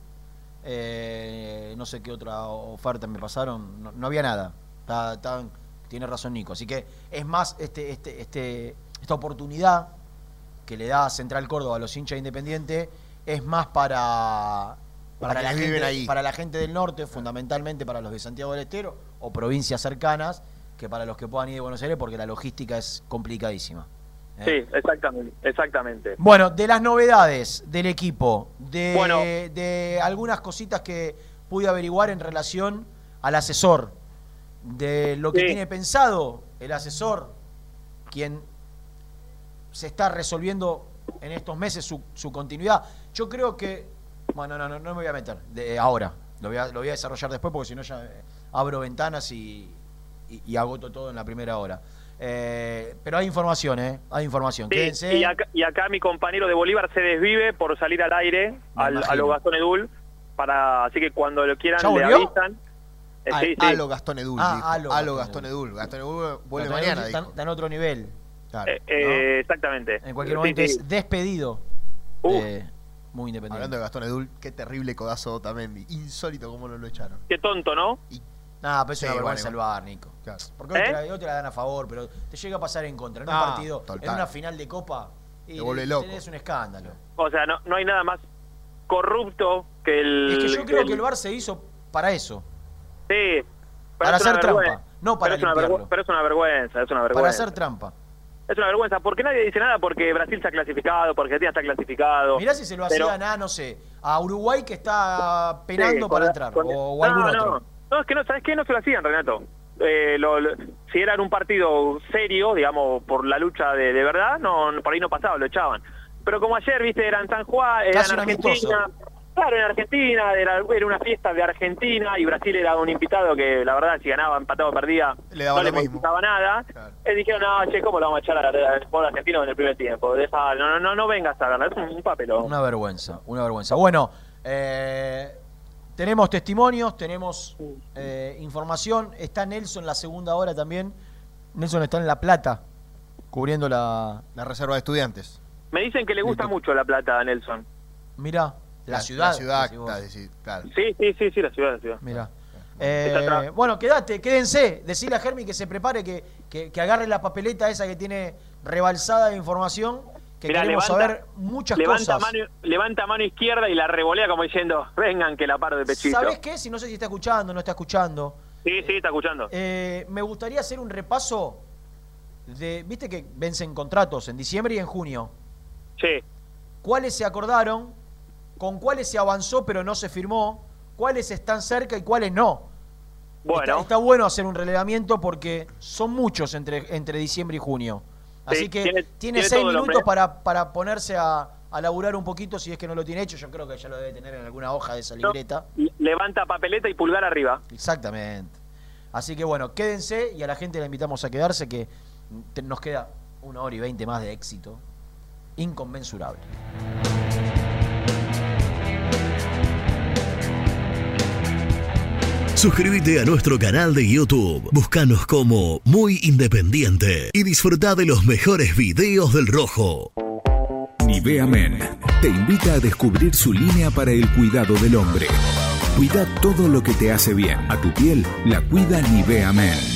eh, no sé qué otra oferta me pasaron, no, no había nada. Está- estaban- tiene razón Nico. Así que es más este, este, este, esta oportunidad que le da Central Córdoba a los hinchas independientes es más para, Para la quienes viven ahí. para la gente del norte, fundamentalmente para los de Santiago del Estero o provincias cercanas, que para los que puedan ir de Buenos Aires, porque la logística es complicadísima. ¿Eh? Sí, exactamente, exactamente. Bueno, de las novedades del equipo, de, Bueno. de algunas cositas que pude averiguar en relación al asesor, de lo que Sí. tiene pensado el asesor, quien se está resolviendo en estos meses su, su continuidad. Yo creo que, bueno, no, no, no me voy a meter de ahora, lo voy a, lo voy a desarrollar después porque si no ya eh, abro ventanas y, y- y agoto todo en la primera hora. Eh, pero hay información, ¿eh? Hay información. Sí, Quédense. y, acá, y acá mi compañero de Bolívar se desvive por salir al aire Me al, imagino. a lo Gastón Edul, para, así que cuando lo quieran ¿Ya le avisan. Eh, A- sí, sí. Alo Gastón Edul. Ah, dijo. Alo Alo Gastón Gastón Edul. Gastón Edul vuelve mañana. está, en otro nivel. Claro. Eh, eh, Exactamente. En cualquier momento sí. es despedido. Uh. de- muy independiente. Hablando de Gastón Edul, qué terrible codazo Otamendi. Insólito cómo no lo echaron. Qué tonto, ¿no? Nah, pero es Sí, una bueno, vergüenza el igual. VAR, Nico. Claro. Porque hoy, ¿Eh? te la, hoy te la dan a favor, pero te llega a pasar en contra. En un Ah, partido, total. en una final de Copa, y Te vuelve loco. tenés un escándalo. O sea, no, no hay nada más corrupto que el... Es que yo creo que el VAR se hizo para eso. Sí. pero Para es hacer trampa, no para pero es, una limpiarlo. vergü- pero es una vergüenza, es una Para vergüenza. hacer trampa. Es una vergüenza, porque nadie dice nada porque Brasil está clasificado, porque Argentina está clasificado. Mirá si se lo Pero- hacían a, no sé, a Uruguay que está penando Sí, para entrar, con- o, o no, algún otro. No, es que no, ¿sabes qué? No se lo hacían, Renato. Eh, lo- lo- si era en un partido serio, digamos, por la lucha de, de verdad, no, no- por ahí no pasaba, lo echaban. Pero como ayer, viste, era en San Juan, era Casi en. Argentina. Claro, en Argentina, era, era una fiesta de Argentina y Brasil era un invitado que, la verdad, si ganaba, empatado, perdía, Le daba no le modificaba nada. Claro. Eh, dijeron, no, che, ¿cómo lo vamos a echar al pueblo argentino en el primer tiempo? Deja, no, no, no, no vengas a ganar, es un, un papelón. Una vergüenza, una vergüenza. Bueno, eh, tenemos testimonios, tenemos eh, información. Está Nelson en la segunda hora también. Nelson está en La Plata, cubriendo la... La reserva de estudiantes. Me dicen que le gusta Listo. mucho La Plata a Nelson. Mirá, la, ciudad. La ciudad, decís claro. Sí, sí, sí, sí, la ciudad, la ciudad. Mirá. Está Eh, bueno, quédate, quédense. Decirle a Germi que se prepare, que, que, que agarre la papeleta esa que tiene rebalsada de información, que Mirá, queremos levanta- saber muchas levanta cosas. Mano, levanta mano izquierda y la revolea como diciendo, vengan que la paro de pechito. ¿Sabés qué? Si no sé si está escuchando, no está escuchando. Sí, sí, está escuchando. Eh, me gustaría hacer un repaso de. Viste que vencen contratos en diciembre y en junio. Sí, ¿Cuáles se acordaron? ¿Con cuáles se avanzó pero no se firmó? ¿Cuáles están cerca y cuáles no? bueno. Está, está bueno hacer un relevamiento porque son muchos entre, entre diciembre y junio. Así Sí, que tiene- seis minutos para, para ponerse a, a laburar un poquito si es que no lo tiene hecho. Yo creo que ya lo debe tener en alguna hoja de esa libreta. levanta papeleta y pulgar arriba. Exactamente. Así que bueno, quédense y a la gente la invitamos a quedarse que te- nos queda una hora y veinte más de éxito. Inconmensurable. Suscríbete a nuestro canal de YouTube. Búscanos como Muy Independiente y disfruta de los mejores videos del Rojo. Nivea Men te invita a descubrir su línea para el cuidado del hombre. Cuida todo lo que te hace bien. A tu piel la cuida Nivea Men.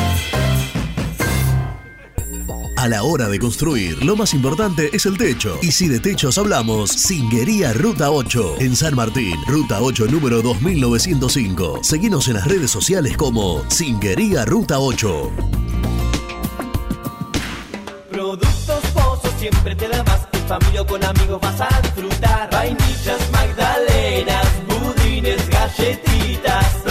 A la hora de construir, lo más importante es el techo. Y si de techos hablamos, Singuería Ruta 8, en San Martín, Ruta 8 número 2905. Seguinos en las redes sociales como Singuería Ruta 8. Productos Pozos siempre te da más. Familia o con amigos vas a disfrutar. Vainillas, magdalenas, budines, galletitas.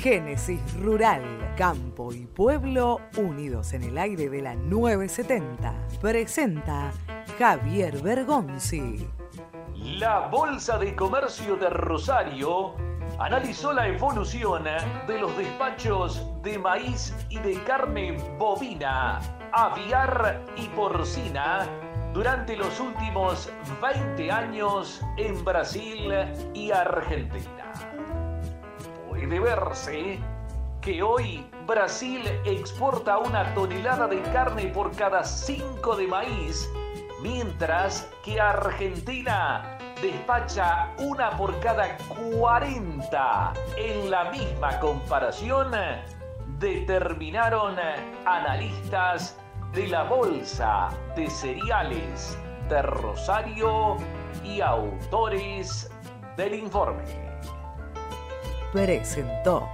Génesis Rural, Campo y Pueblo unidos en el aire de la 970. Presenta Javier Bergonzi. La Bolsa de Comercio de Rosario analizó la evolución de los despachos de maíz y de carne bovina, aviar y porcina durante los últimos 20 años en Brasil y Argentina. Puede verse que hoy Brasil exporta una tonelada de carne por cada 5 de maíz mientras que Argentina despacha una por cada 40. En la misma comparación, determinaron analistas de la Bolsa de Cereales de Rosario y autores del informe. Presentó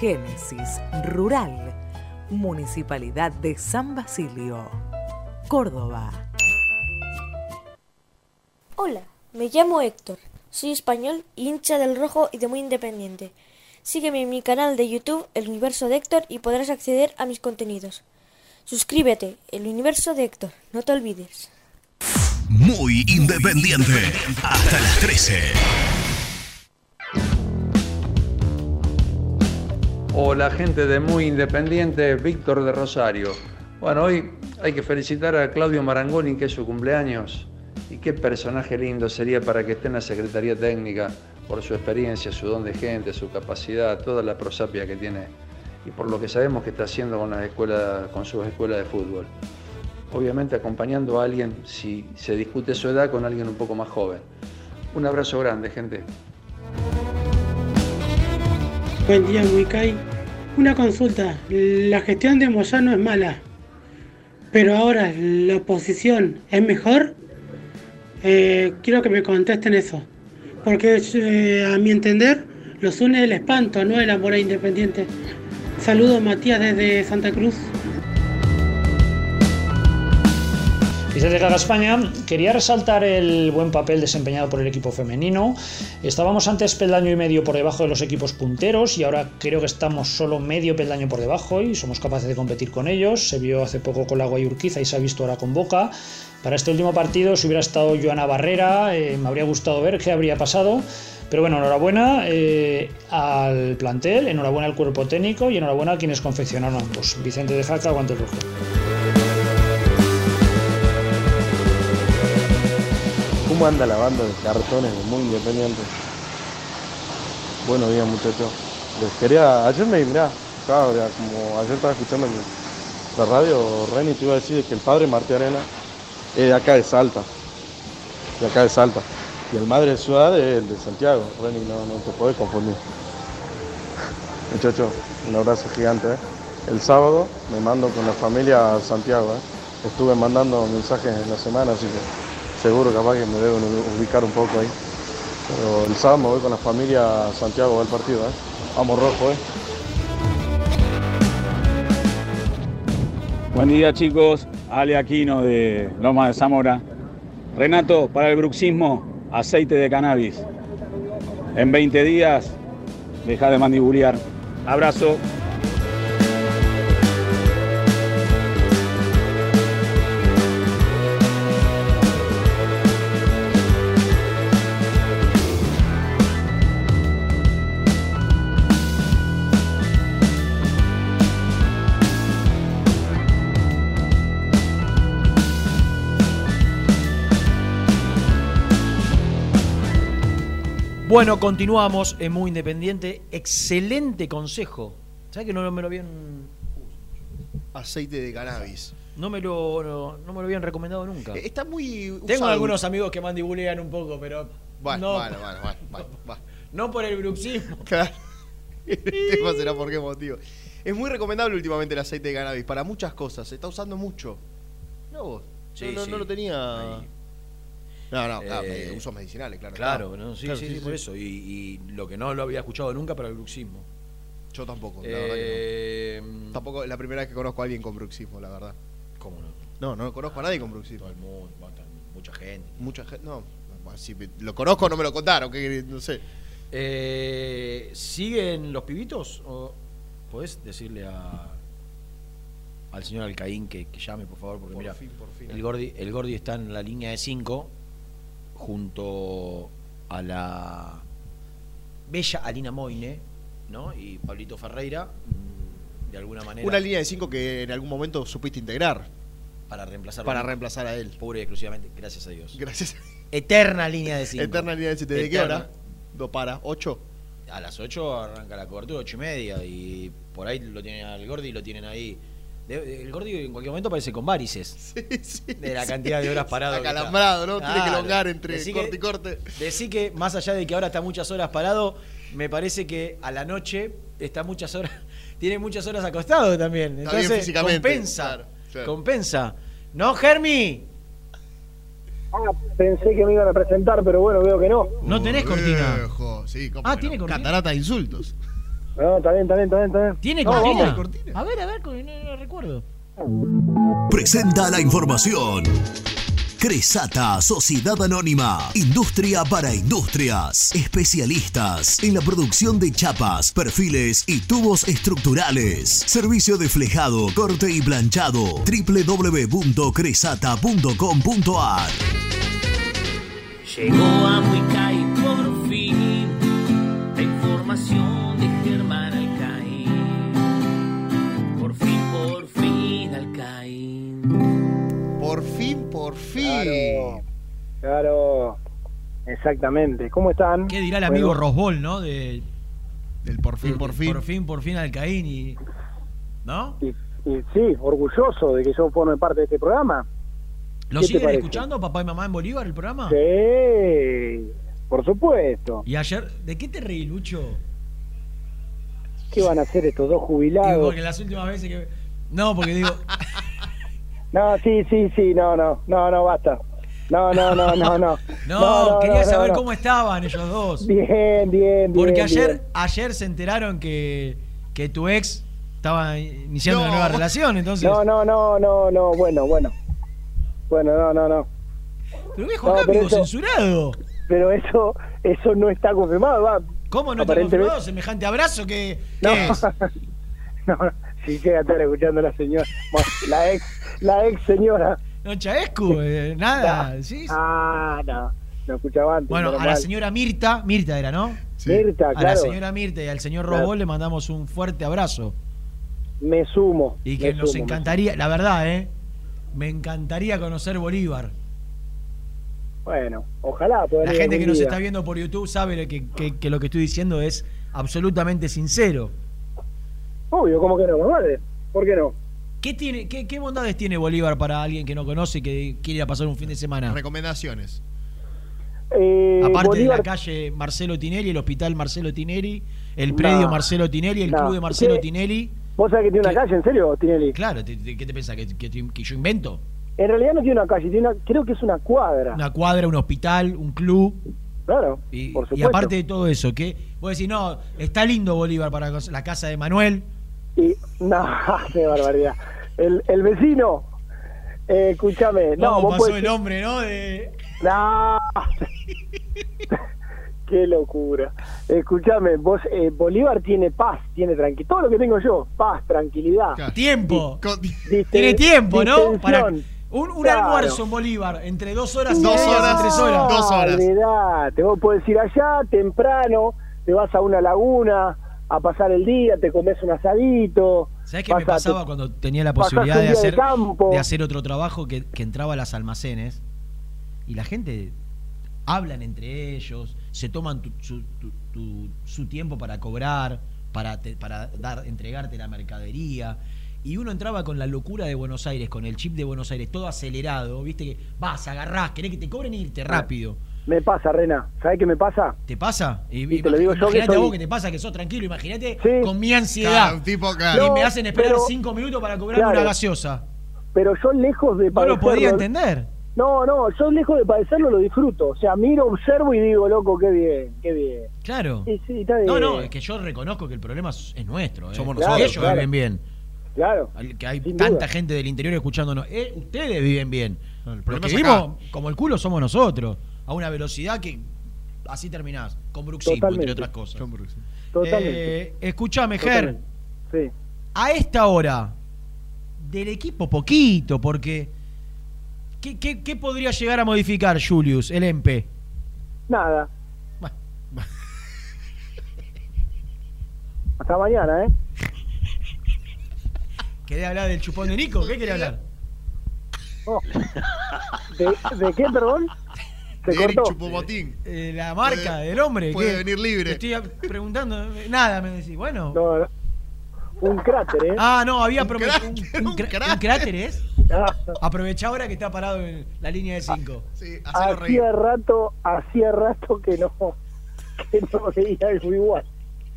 Génesis Rural, Municipalidad de San Basilio, Córdoba. Hola, me llamo Héctor, soy español, hincha del rojo y de muy independiente. Sígueme en mi canal de YouTube, El Universo de Héctor, y podrás acceder a mis contenidos. Suscríbete, El Universo de Héctor, no te olvides. Muy independiente. Hasta las 13. Hola gente de Muy Independiente, Víctor de Rosario. Bueno, hoy hay que felicitar a Claudio Marangoni, que es su cumpleaños. Y qué personaje lindo sería para que esté en la Secretaría Técnica por su experiencia, su don de gente, su capacidad, toda la prosapia que tiene y por lo que sabemos que está haciendo con, las escuelas, con sus escuelas de fútbol. Obviamente acompañando a alguien, si se discute su edad, con alguien un poco más joven. Un abrazo grande, gente. Buen día, Muicay. Una consulta. La gestión de Moyano es mala, pero ahora la oposición es mejor. Eh, quiero que me contesten eso, porque eh, a mi entender los une el espanto, no el amor a independiente. Saludos, Matías, desde Santa Cruz. Vicente Gaga España, quería resaltar el buen papel desempeñado por el equipo femenino. Estábamos antes peldaño y medio por debajo de los equipos punteros y ahora creo que estamos solo medio peldaño por debajo y somos capaces de competir con ellos. Se vio hace poco con la Guayurquiza y se ha visto ahora con Boca. Para este último partido, si hubiera estado Joana Barrera, eh, me habría gustado ver qué habría pasado. Pero bueno, enhorabuena eh, al plantel, enhorabuena al cuerpo técnico y enhorabuena a quienes confeccionaron ambos. Vicente de Jaca, guantes rojo. ¿Cómo anda la banda de cartones de Muy Independiente? Buenos días, muchachos. Les quería. Ayer me. Mirá, estaba, como ayer estaba escuchando en la radio, Reni te iba a decir que el padre Martí Arena es de acá de Salta. De acá de Salta. Y el madre de ciudad es el de Santiago. Reni, no, no te podés confundir. Muchachos, un abrazo gigante. ¿eh? El sábado me mando con la familia a Santiago. ¿eh? Estuve mandando mensajes en la semana, así que seguro capaz que me deben ubicar un poco ahí. Pero el sábado me con la familia a Santiago al partido. ¿eh? Vamos rojo, ¿eh? Buen día chicos, Ale Aquino de Loma de Zamora. Renato, para el bruxismo, aceite de cannabis. En 20 días, deja de mandibulear. Abrazo. Bueno, continuamos en Muy Independiente. Excelente consejo. ¿Sabes que no me lo habían. Aceite de cannabis. No me lo, no, no me lo habían recomendado nunca. Eh, Está muy. Tengo usado. algunos amigos que mandibulean un poco, pero. Bueno, no, bueno, bueno, bueno, bueno, (laughs) bueno. no por el bruxismo. (laughs) Claro. El tema será por qué motivo. Es muy recomendable últimamente el aceite de cannabis para muchas cosas. Se está usando mucho. No vos. Sí, no, no, sí. no lo tenía. No, no, claro, Eh, eh, usos medicinales, claro. Claro, ¿no? sí, Claro, sí, sí, por eso. Y, y lo que no lo había escuchado nunca para el bruxismo. Yo tampoco, la verdad Eh, que no. Tampoco es la primera vez que conozco a alguien con bruxismo, la verdad. ¿Cómo no? No, no conozco a nadie con bruxismo. Todo el mundo, mucha gente. Mucha gente, no. Si me- lo conozco, no me lo contaron, que no sé. Eh, ¿Siguen los pibitos? ¿O podés decirle a al señor Alcaín que, que llame, por favor? Porque Por mira, fin, por fin. el Gordi, el Gordi está en la línea de 5 junto a la bella Alina Moine, ¿no? Y Pablito Ferreira, mm, de alguna manera. Una línea de cinco que en algún momento supiste integrar. Para reemplazar Para reemplazar a él. Pura y exclusivamente, gracias a Dios. Gracias. Eterna línea de 5. Eterna línea de cinco. ¿Desde qué hora? ¿Do para? ¿Ocho? A las 8 arranca la cobertura, 8 y media, y por ahí lo tienen al Gordi y lo tienen ahí. El Gordi en cualquier momento aparece con varices. (laughs) de la sí. cantidad de horas (laughs) parado. Acalambrado, ¿no? Tiene que Claro. elongar entre Decí corte que- y corte. Decí que más allá de que ahora está muchas horas parado, me parece que a la noche está muchas horas, (laughs) tiene muchas horas acostado también. Está bien Entonces físicamente, compensa, claro, claro. compensa. ¿No, Germi? Ah, pensé que me iban a presentar, pero bueno, veo que no. No tenés cortina. Viejo, sí, ¿cómo Ah, ¿tiene no? cortina? Catarata de insultos. No, está bien, está bien, está bien. Está bien. ¿Tiene No, cortina? vamos. A ver, a ver, no, no recuerdo. Presenta la información. Cresata, Sociedad Anónima, Industria para Industrias, especialistas en la producción de chapas, perfiles y tubos estructurales. Servicio de flejado, corte y planchado. www.cresata.com.ar Llegó a Muicay Claro, claro, exactamente. ¿Cómo están? ¿Qué dirá el Bueno, amigo Rosbol, no? De, Del por fin, por fin. Por fin, por fin Alcaín y. ¿No? Y, y sí, orgulloso de que yo forme parte de este programa. ¿Lo ¿Qué te siguen escuchando, papá y mamá en Bolívar, el programa? Sí, por supuesto. Y ayer, ¿de qué te reí, Lucho? ¿Qué van a hacer estos dos Digo, jubilados? porque las últimas veces que. No, porque digo. (laughs) No, sí, sí, sí, no, no, no, no, basta. No, no, no, no, no. No, quería no, saber no. cómo estaban ellos dos. Bien, bien, bien. Porque ayer, bien. ayer se enteraron que, que tu ex estaba iniciando una nueva relación, entonces. No, no, no, no, no, bueno, bueno. Bueno, no, no, no. Pero viejo, eso- censurado. Pero eso eso no está confirmado, va. ¿Cómo no está confirmado semejante abrazo que, No. es? No, sí llega a estar escuchando a la señora, bueno, la ex, la ex señora. No, Chaescu, eh, nada. ¿sí? Ah, no, no escuchaba antes. Bueno, a la señora Mirta, Mirta era, ¿no? Mirta, A la claro. señora Mirta y al señor Claro. Robó le mandamos un fuerte abrazo. Me sumo. Y que nos sumo, encantaría, la verdad, ¿eh? Me encantaría conocer Bolívar. Bueno, ojalá La gente que nos día. está viendo por YouTube sabe que, que- que lo que estoy diciendo es absolutamente sincero. Obvio, ¿cómo que no, madre? ¿Por qué no? ¿Qué, tiene, qué, qué bondades tiene Bolívar para alguien que no conoce y que quiere ir a pasar un fin de semana? Recomendaciones. Eh, Aparte de la calle Marcelo Tinelli, el hospital Marcelo Tinelli, el predio No. Marcelo Tinelli, el No. club de Marcelo ¿Qué? Tinelli. ¿Vos sabés que tiene una calle, en serio, Tinelli? Claro, ¿te- te- ¿qué te pensás? ¿Que, que- que yo invento? En realidad no tiene una calle, tiene una, creo que es una cuadra. Una cuadra, un hospital, un club. Claro, Y, por y supuesto. aparte de todo eso, que vos decís, no, está lindo Bolívar para la casa de Manuel. Y, no, (laughs) qué barbaridad. El, el vecino, eh, escúchame. No, ¿Cómo vos pasó el hombre, no? De... No. (laughs) Qué locura. Escúchame, vos, eh, Bolívar tiene paz, tiene tranquilidad. Todo lo que tengo yo, paz, tranquilidad. Tiempo. (laughs) Tiene tiempo, ¿no? Para un, un Claro. almuerzo en Bolívar, entre dos horas y No, media, tres horas. olvidate. Vos podés ir allá temprano, te vas a una laguna a pasar el día, te comes un asadito. ¿Sabés qué me pasaba cuando tenía la posibilidad de hacer, de hacer otro trabajo que, que entraba a las almacenes y la gente hablan entre ellos, se toman tu- su, tu- tu- su tiempo para cobrar, para, te- para dar, entregarte la mercadería. Y uno entraba con la locura de Buenos Aires, con el chip de Buenos Aires, todo acelerado, viste que vas, agarrás, querés que te cobren irte rápido. Me pasa, Rena. ¿Sabés qué me pasa? ¿Te pasa? Y, Y te lo digo yo que imagínate a soy- vos que te pasa, que sos tranquilo, imagínate Sí. con mi ansiedad. Claro, un tipo, claro. Y No, me hacen esperar pero- cinco minutos para cobrarme Claro. una gaseosa. Pero yo lejos de No lo padecerlo- podía entender. No, no, yo lejos de padecerlo lo disfruto. O sea, miro, observo y digo, loco, qué bien, qué bien. Claro. Sí, sí, está bien. No, no, es que yo reconozco que el problema es es nuestro. ¿eh? Somos nosotros, ellos claro. viven bien. Claro. Que hay tanta duda. gente del interior escuchándonos. Eh, ustedes viven bien. Los problema que es vivimos como el culo somos nosotros. A una velocidad que así terminás. Con bruxismo, entre otras cosas. Totalmente. Eh, escuchame, Ger. Sí. A esta hora, del equipo poquito, porque. ¿Qué, qué, qué podría llegar a modificar, Julius, el MP? Nada. Hasta mañana, ¿eh? ¿Querés hablar del chupón de Nico? ¿Qué querés hablar? Oh. ¿De, de qué, perdón? Se De Eric cortó. Chupomotín. Eh, la marca Puede- del hombre. puede ¿qué? venir libre. Te estoy preguntando. eh, Nada, me decís. Bueno. No, no. Un cráter, ¿eh? Ah, no, había Un prometido. Un, cráter, un un cra- cráter. un cráter es. Ah, Aprovecha ahora que está parado en la línea de 5. Sí, hacía rato, hacía rato que no, que no veía algo igual.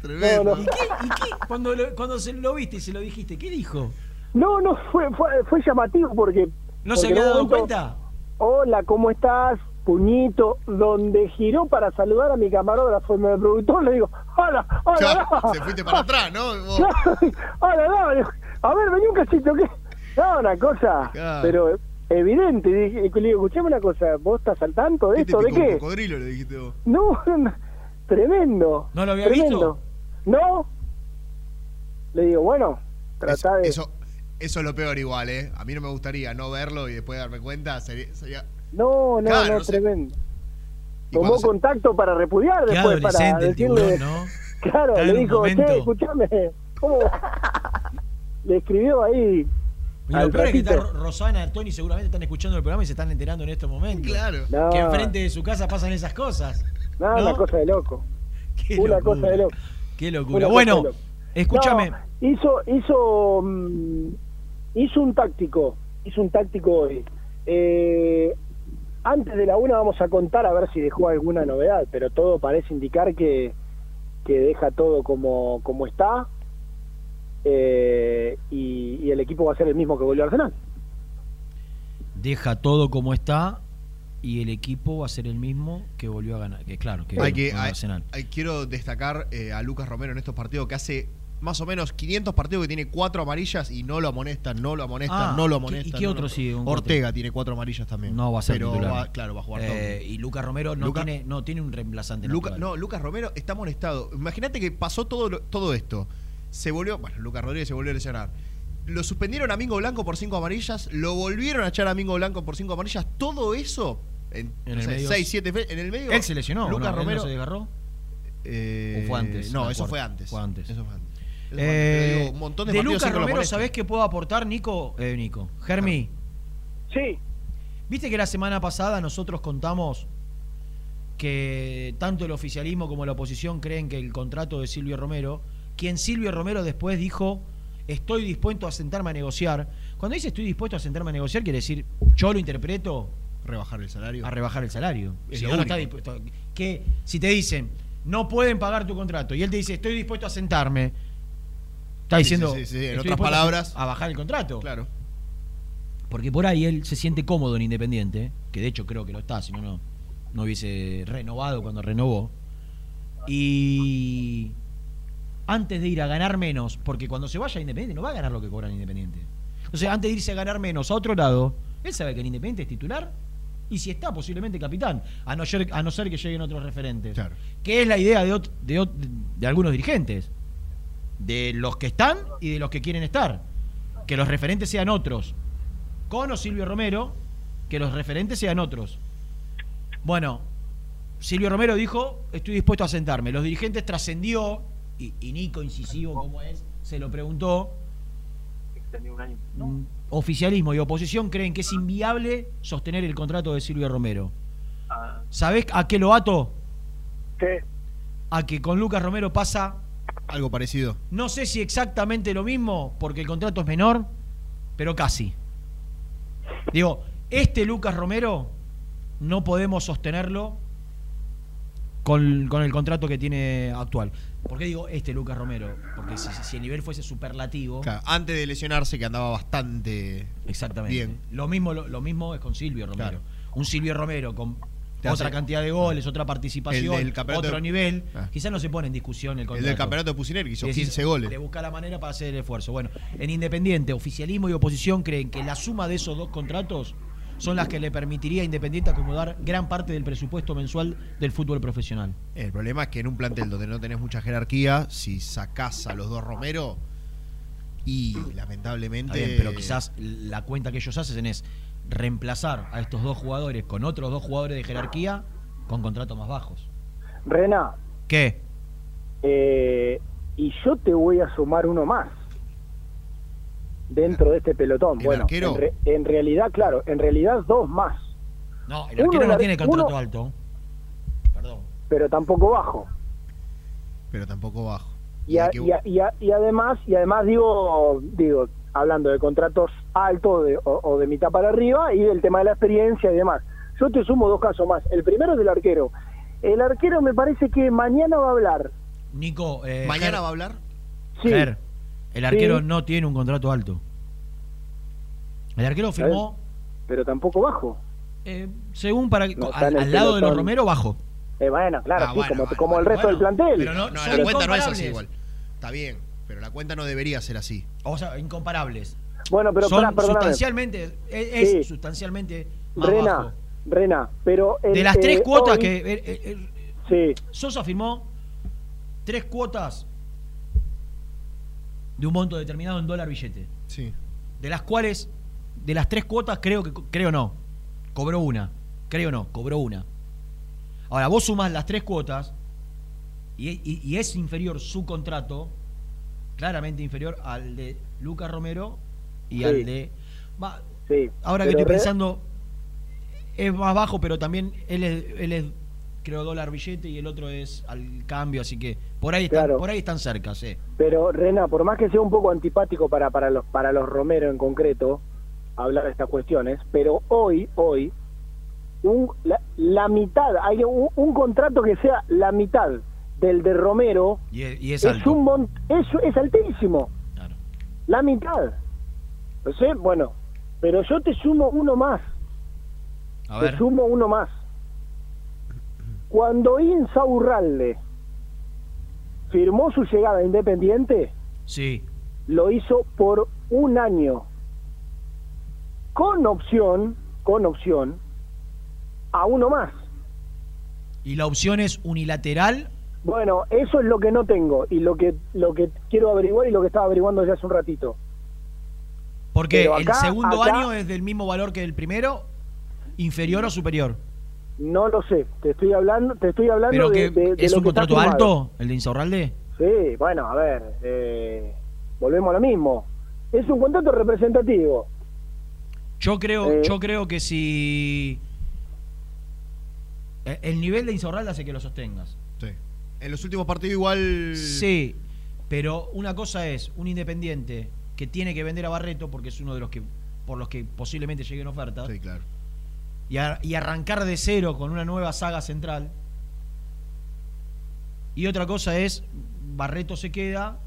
Tremendo. No, no. ¿Y qué? ¿Y qué? Cuando, lo, cuando se lo viste y se lo dijiste, ¿qué dijo? No, no, fue, fue, fue llamativo porque... ¿No se porque había en un dado momento, cuenta? Hola, ¿cómo estás? Puñito, donde giró para saludar a mi camarógrafo y mi productor, le digo, hola, hola, Claro, no. se fuiste para atrás, ¿no? (laughs) Hola, no, a ver, vení un cachito, ¿qué? No, una cosa, Claro. pero evidente, le digo, escuchame una cosa, ¿vos estás al tanto de ¿Qué te esto? ¿De picó un qué? cocodrilo, le dijiste vos. No, no, tremendo. ¿No lo había tremendo. visto? No. Le digo, bueno, tratá de... Eso, eso es lo peor igual, ¿eh? A mí no me gustaría no verlo y después darme cuenta. Sería, sería- No, no, Claro, no, no sé. tremendo. Tomó se- contacto para repudiar Qué después, para adolescente el decirle... tiburón, ¿no? (laughs) Claro, le dijo, che, escuchame, ¿cómo? (laughs) le escribió ahí. Y lo peor es que está Rosana, Tony seguramente están escuchando el programa y se están enterando en estos momentos. Claro. No, Que enfrente de su casa pasan esas cosas. no, ¿no? una cosa de loco. (laughs) Qué una locura. cosa de loco. Qué locura. Bueno, escúchame. No, hizo, hizo, mm, hizo un táctico, hizo un táctico hoy. Eh, antes de la una vamos a contar a ver si dejó alguna novedad, pero todo parece indicar que, que deja todo como, como está eh, y, y el equipo va a ser el mismo que volvió a Arsenal. Deja todo como está y el equipo va a ser el mismo que volvió a ganar. Que claro, que hay que, Arsenal. hay- quiero destacar eh, a Lucas Romero en estos partidos que hace más o menos 500 partidos que tiene cuatro amarillas y no lo amonestan, no lo amonestan, Ah, no lo ¿y qué- amonestan. y qué no otro sigue, un Ortega tiene cuatro amarillas también. No va a ser pero titular. va- claro, va a jugar todo. Eh, y Lucas Romero no, Luca- tiene, no tiene un reemplazante Luca- no, Lucas Romero está amonestado. Imagínate que pasó todo, todo esto. Se volvió, bueno, Lucas Rodríguez se volvió a lesionar. Lo suspendieron a Mingo Blanco por cinco amarillas, lo volvieron a echar a Mingo Blanco por cinco amarillas. Todo eso en, En el medio- seis, siete en el medio. ¿Él se lesionó? Lucas ¿o no? ¿Él Romero no se desgarró? eh, ¿O fue antes? No, eso fue antes. Fue antes. Eso fue antes. Eh, Pero digo, un montón de, Lucas Romero. ¿sabés qué puedo aportar, Nico? Eh, Nico. Germi. Sí. Viste que la semana pasada nosotros contamos que tanto el oficialismo como la oposición creen que el contrato de Silvio Romero, quien Silvio Romero después dijo, estoy dispuesto a sentarme a negociar. Cuando dice estoy dispuesto a sentarme a negociar, quiere decir, yo lo interpreto Rebajar el salario. a rebajar el salario. Es si está dispuesto. Que si te dicen, no pueden pagar tu contrato, y él te dice, estoy dispuesto a sentarme, está diciendo, sí, sí, sí. En "Estoy otras palabras- a bajar el contrato. Claro. Porque por ahí él se siente cómodo en Independiente, que de hecho creo que lo está, si no, no, no hubiese renovado cuando renovó. Y antes de ir a ganar menos, porque cuando se vaya a Independiente no va a ganar lo que cobra en Independiente. Entonces, antes de irse a ganar menos a otro lado, él sabe que en Independiente es titular y si está, posiblemente capitán, a no ser, a no ser que lleguen otros referentes. Que es la idea de, ot- de, ot- de algunos dirigentes, de los que están y de los que quieren estar. Que los referentes sean otros. Con o Silvio Romero, que los referentes sean otros. Bueno, Silvio Romero dijo, estoy dispuesto a sentarme. Los dirigentes trascendió, y, y Nico, incisivo como es, se lo preguntó. Mm, Oficialismo y oposición creen que es inviable sostener el contrato de Silvio Romero. ¿Sabés a qué lo ato? ¿Qué? A que con Lucas Romero pasa, Algo parecido. no sé si exactamente lo mismo, porque el contrato es menor, pero casi. Digo, este Lucas Romero no podemos sostenerlo con, con el contrato que tiene actual. ¿Por qué digo este Lucas Romero? Porque si, si el nivel fuese superlativo. Claro, antes de lesionarse, que andaba bastante Exactamente. bien. Lo mismo, lo, lo mismo es con Silvio Romero. Claro. Un Silvio Romero con Te otra hace- cantidad de goles, otra participación, El campeonato otro nivel. Ah. Quizás no se pone en discusión el El contrato. del campeonato de Pusineri, que hizo Y decís, 15 goles. Le busca la manera para hacer el esfuerzo. Bueno, en Independiente, oficialismo y oposición creen que la suma de esos dos contratos son las que le permitiría a Independiente acomodar gran parte del presupuesto mensual del fútbol profesional. El problema es que en un plantel donde no tenés mucha jerarquía, si sacás a los dos Romero, y lamentablemente. Bien, pero quizás la cuenta que ellos hacen es reemplazar a estos dos jugadores con otros dos jugadores de jerarquía con contratos más bajos. Rena, ¿Qué? eh, y yo te voy a sumar uno más dentro de este pelotón. ¿El bueno, arquero? En, re- en realidad, claro, en realidad dos más, No, el arquero no tiene contrato uno- alto. Perdón. pero tampoco bajo. Pero tampoco bajo. Y, a- y, a- y a- y además, y además digo, digo, hablando de contratos altos de- o, o de mitad para arriba y del tema de la experiencia y demás. Yo te sumo dos casos más. El primero es del arquero. El arquero me parece que mañana va a hablar. Nico, eh, ¿Mañana Ger- va a hablar? Sí. Ger, el arquero Sí. no tiene un contrato alto. El arquero firmó, Pero tampoco bajo. eh, según para No, al, lado de los. Romero, bajo. Eh, bueno, claro, Ah, sí, bueno, como, bueno, como el bueno, resto del plantel. Pero no, No, la cuenta no es así igual. Está bien, pero la cuenta no debería ser así. O sea, incomparables. Bueno, pero son perdóname. sustancialmente, es, es Sí. sustancialmente más Rena, bajo. Rena, pero... el- De las tres eh, cuotas hoy- que eh, eh, eh, Sí, Sosa firmó tres cuotas de un monto determinado en dólar billete. Sí. De las cuales, de las tres cuotas, creo que creo no. Cobró una. Creo no, cobró una. Ahora, vos sumás las tres cuotas y, y- y es inferior su contrato, claramente inferior al de Lucas Romero y Sí. al de. va, sí. ahora que estoy pensando, es más bajo, pero también él es, él es creo, dólar billete y el otro es al cambio, así que por ahí están, Claro. por ahí están cerca, sí. Pero Rena, por más que sea un poco antipático para, para los para los Romero en concreto hablar de estas cuestiones, pero hoy hoy un, la, la mitad hay un, un contrato que sea la mitad del de Romero Y es, y es es, alto. un mon- es, es altísimo. Claro. La mitad. No sé, bueno, pero yo te sumo uno más. A te ver. sumo uno más. Cuando Insaurralde firmó su llegada a Independiente, Sí. Lo hizo por un año. Con opción, con opción, a uno más. ¿Y la opción es unilateral? Bueno, eso es lo que no tengo y lo que lo que quiero averiguar y lo que estaba averiguando ya hace un ratito. Porque Pero el acá- segundo acá- año es del mismo valor que el primero, inferior o superior. No lo sé, te estoy hablando, te estoy hablando Pero de, que de- de es lo un que contrato alto, el de Insaurralde. Sí, bueno, a ver, eh, volvemos a lo mismo. Es un contrato representativo. Yo creo, Eh. yo creo que si eh, el nivel de Insaurralde hace que lo sostengas. En los últimos partidos igual. Sí, pero una cosa es un independiente que tiene que vender a Barreto porque es uno de los que por los que posiblemente lleguen ofertas. Sí, claro. Y, a- y arrancar de cero con una nueva saga central. Y otra cosa es Barreto se queda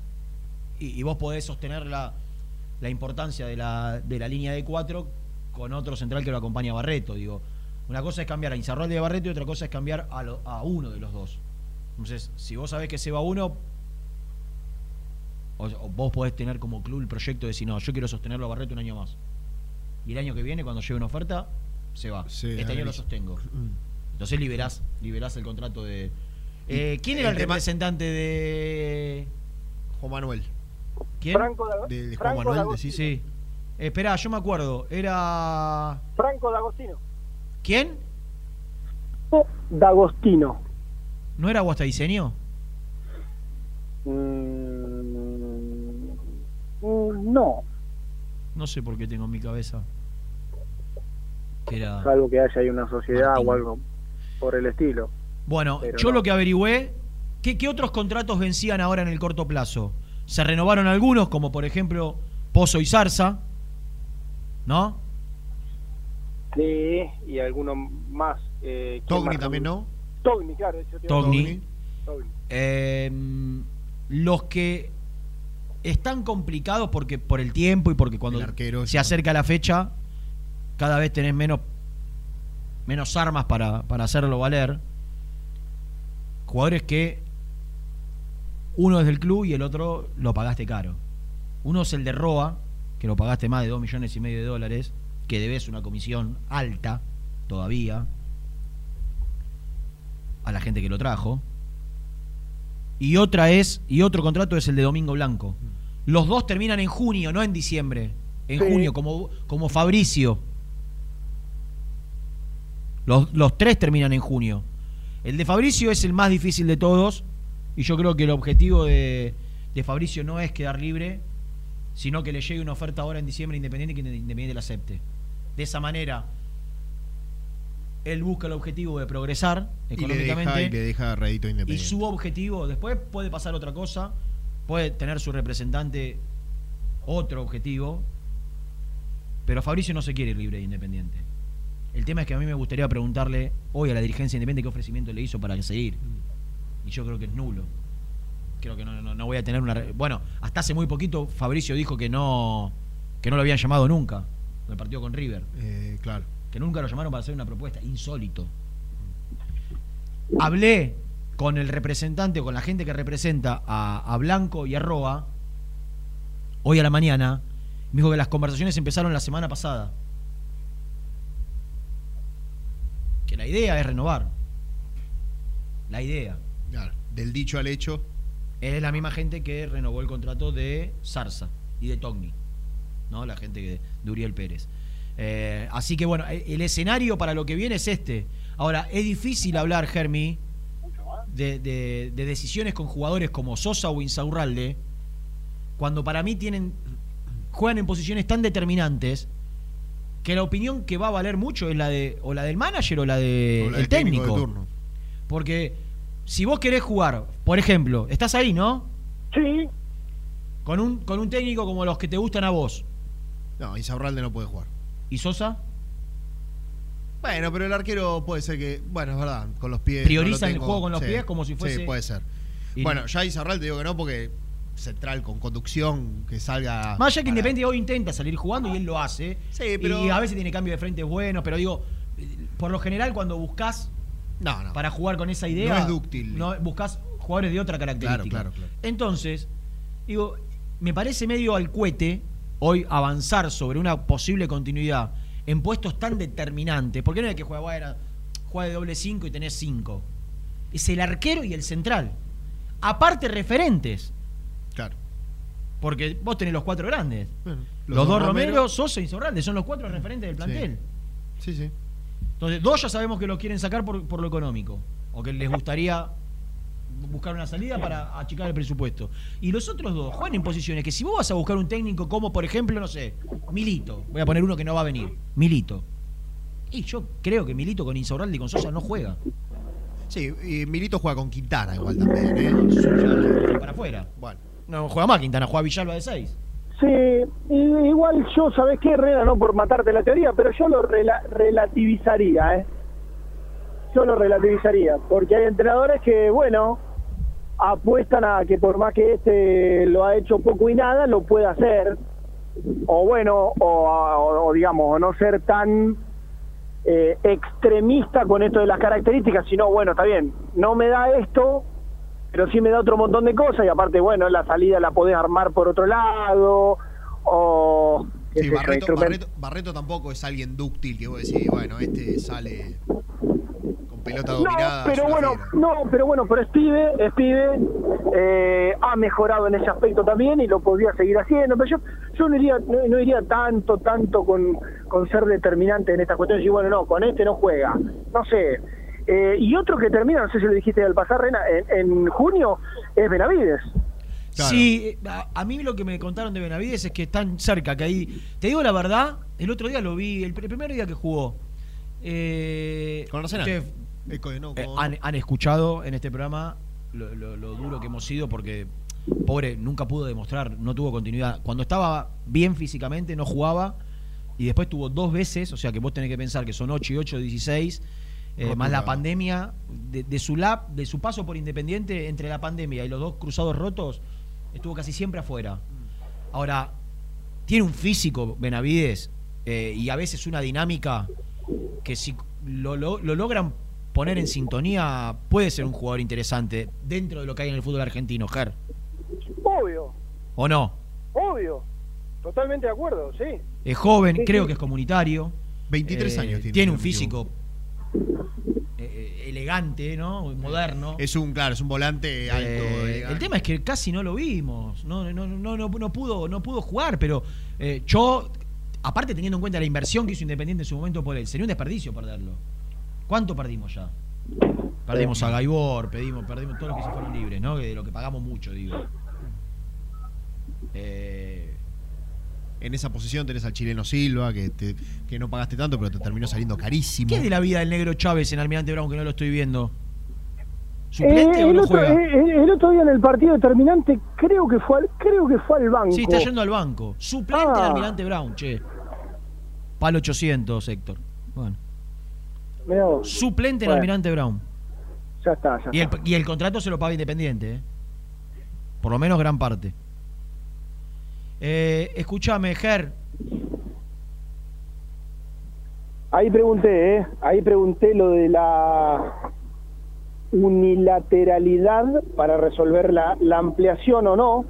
y, y vos podés sostener la, la importancia de la, de la línea de cuatro con otro central que lo acompaña a Barreto. Digo, una cosa es cambiar a Inzarralde de Barreto y otra cosa es cambiar a, lo- a uno de los dos. Entonces, si vos sabés que se va uno, o, o vos podés tener como club el proyecto de decir, no, yo quiero sostenerlo a Barreto un año más. Y el año que viene, cuando llegue una oferta, se va. Sí, este año lo sostengo. Entonces liberás, liberás el contrato de. Eh, ¿Quién era El representante de. Juan Manuel. ¿Quién? Franco De, de Juan Manuel, decís. Sí. Eh, esperá, yo me acuerdo. Era. Franco D'Agostino. ¿Quién? D'Agostino. ¿No era Guastadiseño? Mm, mm, no, No sé por qué tengo en mi cabeza. Que era. salvo que haya ahí una sociedad Martín. o algo por el estilo. Bueno, Pero yo no. lo que averigüé, ¿qué, qué otros contratos vencían ahora en el corto plazo? Se renovaron algunos, como por ejemplo Pozo y Zarza, ¿no? Sí, y alguno más. Eh, ¿quién Togni también, ¿no? Togni, claro. Togni. Eh, los que están complicados porque por el tiempo y porque cuando El arquero, se acerca la fecha, cada vez tenés menos, menos armas para, para hacerlo valer. Jugadores que uno es del club y el otro lo pagaste caro. Uno es el de Roa, que lo pagaste más de 2 millones y medio de dólares, que debes una comisión alta todavía a la gente que lo trajo. Y otra es, y otro contrato es el de Domingo Blanco. Los dos terminan en junio, no en diciembre. En Sí. junio, como, como Fabricio. Los, los tres terminan en junio. El de Fabricio es el más difícil de todos. Y yo creo que el objetivo de, de Fabricio no es quedar libre, sino que le llegue una oferta ahora en diciembre independiente y que Independiente la acepte. De esa manera, él busca el objetivo de progresar Y le económicamente. deja, y le deja Y independiente. su objetivo, después puede pasar otra cosa, puede tener su representante otro objetivo, pero Fabricio no se quiere ir libre de Independiente. El tema es que a mí me gustaría preguntarle hoy a la dirigencia independiente qué ofrecimiento le hizo para seguir. Y yo creo que es nulo. Creo que no, no- no voy a tener una... Bueno, hasta hace muy poquito Fabricio dijo que no, que no lo habían llamado nunca, el partido con River. Eh, claro. Que nunca lo llamaron para hacer una propuesta. Insólito. Hablé con el representante, con la gente que representa a, a Blanco y a Roa, hoy a la mañana. Me dijo que las conversaciones empezaron la semana pasada. Que la idea es renovar. La idea. Claro, Del dicho al hecho. Es la misma gente que renovó el contrato de Zarza y de Togni, ¿no? La gente que- de Uriel Pérez. Eh, así que bueno, el el escenario para lo que viene es este. Ahora, es difícil hablar, Germi, de, de- de decisiones con jugadores como Sosa o Insaurralde, cuando para mí tienen juegan en posiciones tan determinantes que la opinión que va a valer mucho es la de o la del manager o la de del técnico técnico. de turno. Porque si vos querés jugar, por ejemplo, estás ahí, ¿no? Sí. Con un, con un técnico como los que te gustan a vos. No, Isaurralde no puede jugar. ¿Y Sosa? Bueno, pero el arquero puede ser que. Bueno, es verdad, con los pies. Prioriza no el juego con los pies como si fuese- Sí, puede ser. Y- Bueno, ya Isaurralde digo que no porque central con conducción que salga. Más allá que para- Independiente hoy intenta salir jugando y él lo hace. Sí, pero- Y a veces tiene cambio de frente buenos, pero digo, por lo general cuando buscas No, no. para jugar con esa idea. No es dúctil. No, buscas jugadores de otra característica. Claro, claro, claro. Entonces, digo, me parece medio al cuete hoy avanzar sobre una posible continuidad en puestos tan determinantes. Porque no es que juega, juega de doble 5 y tenés 5. Es el arquero y el central. Aparte, referentes. Claro. Porque vos tenés los cuatro grandes. Bueno, los, dos Romero, Sosa y Insaurralde son los cuatro referentes del plantel. Sí, sí. Entonces, dos ya sabemos que los quieren sacar por, por lo económico. O que les gustaría buscar una salida para achicar el presupuesto. Y los otros dos juegan en posiciones que si vos vas a buscar un técnico como, por ejemplo, no sé, Milito, voy a poner uno que no va a venir, Milito. Y yo creo que Milito con Insaurralde y con Sosa no juega. Sí, y Milito juega con Quintana igual también, ¿eh? Para afuera. Bueno. No juega más Quintana, juega Villalba de 6. Sí, igual yo, ¿sabés qué, Herrera? No por matarte la teoría, pero yo lo rela- relativizaría, ¿eh? Yo lo relativizaría, porque hay entrenadores que, bueno, apuestan a que por más que este lo ha hecho poco y nada, lo puede hacer. O bueno, o, o- o digamos, no ser tan eh, extremista con esto de las características, sino, bueno, está bien, no me da esto, pero sí me da otro montón de cosas y aparte, bueno, la salida la podés armar por otro lado o... Sí, Barreto, Barreto, Barreto tampoco es alguien dúctil que vos decís, bueno, este sale pelota No, dominada. pero bueno, no, pero bueno, pero es pibe, es pibe, eh, ha mejorado en ese aspecto también y lo podría seguir haciendo, pero yo, yo no iría, no, no iría tanto, tanto con, con ser determinante en esta cuestión, y bueno, no, con este no juega, no sé. Eh, y otro que termina, no sé si lo dijiste al pasar, Rena, en, en junio, es Benavides. Sí, eh, a, a mí lo que me contaron de Benavides es que están cerca, que ahí. Te digo la verdad, el otro día lo vi, el, pr- el primer día que jugó. Eh, Con Arsenal. ustedes, Eh, no, eh, han, han escuchado en este programa lo, lo- lo duro que hemos sido porque, pobre, nunca pudo demostrar, no tuvo continuidad. Cuando estaba bien físicamente, no jugaba. Y después tuvo dos veces, o sea que vos tenés que pensar que son 8 y 8, 16. eh, más la pandemia, de, de su lap, de su paso por Independiente, entre la pandemia y los dos cruzados rotos, estuvo casi siempre afuera. Ahora, tiene un físico Benavides eh, y a veces una dinámica que si lo, lo- lo logran poner en sintonía, puede ser un jugador interesante dentro de lo que hay en el fútbol argentino, Ger. Obvio, ¿O no? obvio, totalmente de acuerdo, sí. Es joven, Sí, creo sí. que es comunitario. 23 Eh, años tiene, un físico eh, eh, elegante, ¿no? Moderno. Es un, claro, es un volante alto. Eh, elegante. el tema es que casi no lo vimos. No, no, no, no, no pudo, no pudo jugar, pero eh, yo, aparte teniendo en cuenta la inversión que hizo Independiente en su momento por él, sería un desperdicio perderlo. ¿Cuánto perdimos ya? Perdimos a Gaibor, pedimos, perdimos todos los que se fueron libres, ¿no? De lo que pagamos mucho, digo. Eh, En esa posición tenés al chileno Silva, que, te- que no pagaste tanto, pero te terminó saliendo carísimo. ¿Qué es de la vida del negro Chávez en Almirante Brown que no lo estoy viendo? ¿Suplente Eh, o no otro, juega? eh, el otro día en el partido determinante creo que fue al, creo que fue al banco. Sí, está yendo al banco. Suplente de Ah. Almirante Brown, che. Palo 800, Héctor. Bueno. Suplente en Bueno, Almirante Brown. Ya está, ya Y el, está. y el contrato se lo paga Independiente, ¿eh? Por lo menos gran parte. Eh, escúchame, Ger. Ahí pregunté, ¿eh? Ahí pregunté lo de la unilateralidad para resolver la, la ampliación o no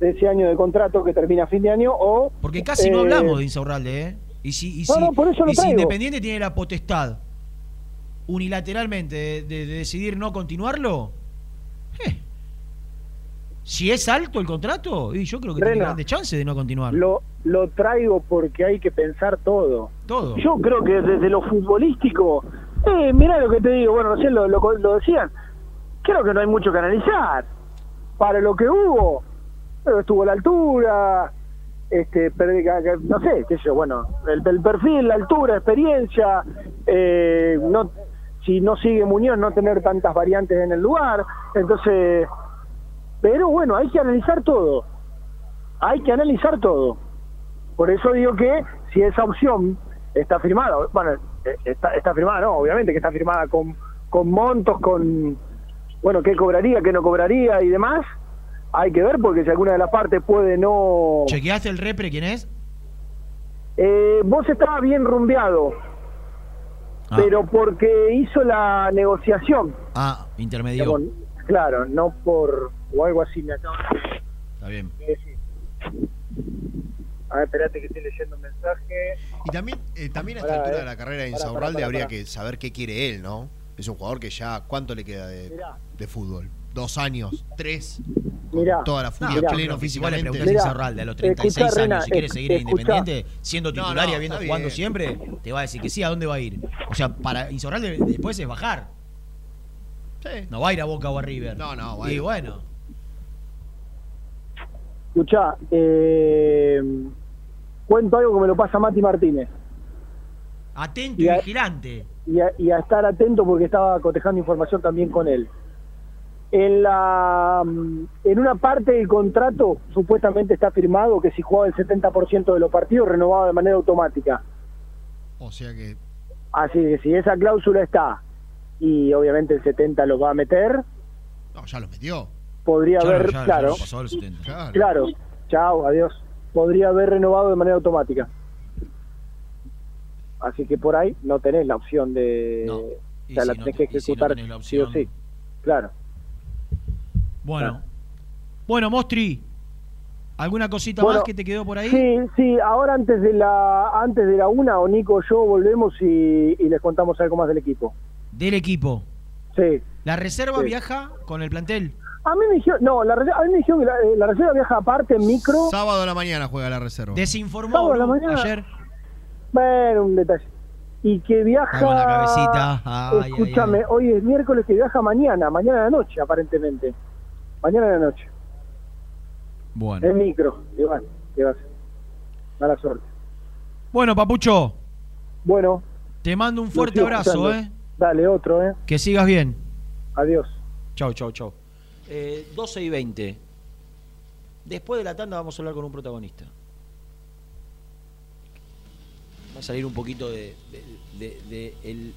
de ese año de contrato que termina a fin de año o... Porque casi no eh, hablamos de Insaurralde, ¿eh? Y si, y si- no, por eso lo y si. Independiente tiene la potestad unilateralmente de, de- de decidir no continuarlo, eh, si es alto el contrato, y yo creo que tiene Rena, grandes chances de no continuar. Lo, lo traigo porque hay que pensar todo. Todo. Yo creo que desde lo futbolístico, eh, mirá lo que te digo, bueno, recién lo, lo, lo decían, creo que no hay mucho que analizar. Para lo que hubo, que estuvo a la altura, este, no sé, qué sé yo, bueno, el, el perfil, la altura, experiencia, eh, no, si no sigue Muñoz, no tener tantas variantes en el lugar, entonces, pero bueno, hay que analizar todo, hay que analizar todo. Por eso digo que si esa opción está firmada, bueno, eh, está, está firmada, no, obviamente que está firmada con, con montos, con, bueno, qué cobraría, qué no cobraría y demás, hay que ver porque si alguna de las partes puede no... ¿Chequeaste el repre quién es? Eh, vos estabas bien rumbeado, Ah. pero porque hizo la negociación, Ah, intermedio. digamos, claro, no por, o algo así me acaba Está bien. de decir. A ver, espérate que estoy leyendo un mensaje. Y también, eh, también a esta altura eh. de la carrera de Insaurralde pará, habría que saber qué quiere él, ¿no? Es un jugador que ya, ¿cuánto le queda de, Mirá. de fútbol? ¿Dos años? ¿Tres? Mirá. Toda la furia No, pleno igual le físicamente. preguntás a Insaurralde a los 36 escuchá, Rena, años si quiere esc- seguir en. Independiente, siendo No, titular y habiendo jugando bien. siempre, te va a decir que sí, ¿a dónde va a ir? O sea, para Insaurralde después es bajar. Sí. No va a ir a Boca o a River. No, no, va a Y ir. bueno, Escuchá, eh, cuento algo que me lo pasa Mati Martínez. atento Y y, a- vigilante. y a, y a estar atento porque estaba cotejando información también con él. En la mm, en una parte del contrato supuestamente está firmado que si jugaba el 70% de los partidos renovaba de manera automática. O sea que Así que si esa cláusula está y obviamente el 70 lo va a meter, no, ya lo metió. podría Ya haber, ya claro, lo pasó a los 70. Claro. claro, chao, adiós, podría haber renovado de manera automática. Así que por ahí no tenés la opción de, No. o sea, la si tenés te- que y si no ejecutar tenés la sí o sí, claro. Bueno. Bueno, Mostri, ¿alguna cosita Bueno, más que te quedó por ahí? Sí, sí, ahora antes de la antes de la una, o Nico o yo volvemos y, y les contamos algo más del equipo. Del equipo. Sí. ¿La reserva Sí. viaja con el plantel? A mí me dijeron, no, la, reserva- a mí me dijeron que la, eh, la reserva viaja aparte en micro. Sábado a la mañana juega la reserva. Desinformó Sábado a la mañana. ayer. Bueno, un detalle. Y que viaja. Con la cabecita. Ay, ay, escúchame, ay. hoy es miércoles que viaja mañana, mañana de la noche, aparentemente. Mañana de la noche. Bueno. En micro. Bueno, ¿qué va a hacer? Mala suerte. Bueno, Papucho, Bueno. te mando un fuerte abrazo, escuchando. ¿eh? Dale, otro, ¿eh? Que sigas bien. Adiós. Chau, chau, chau. Eh, 12 y 20. Después de la tanda vamos a hablar con un protagonista. Va a salir un poquito de, de- de- de el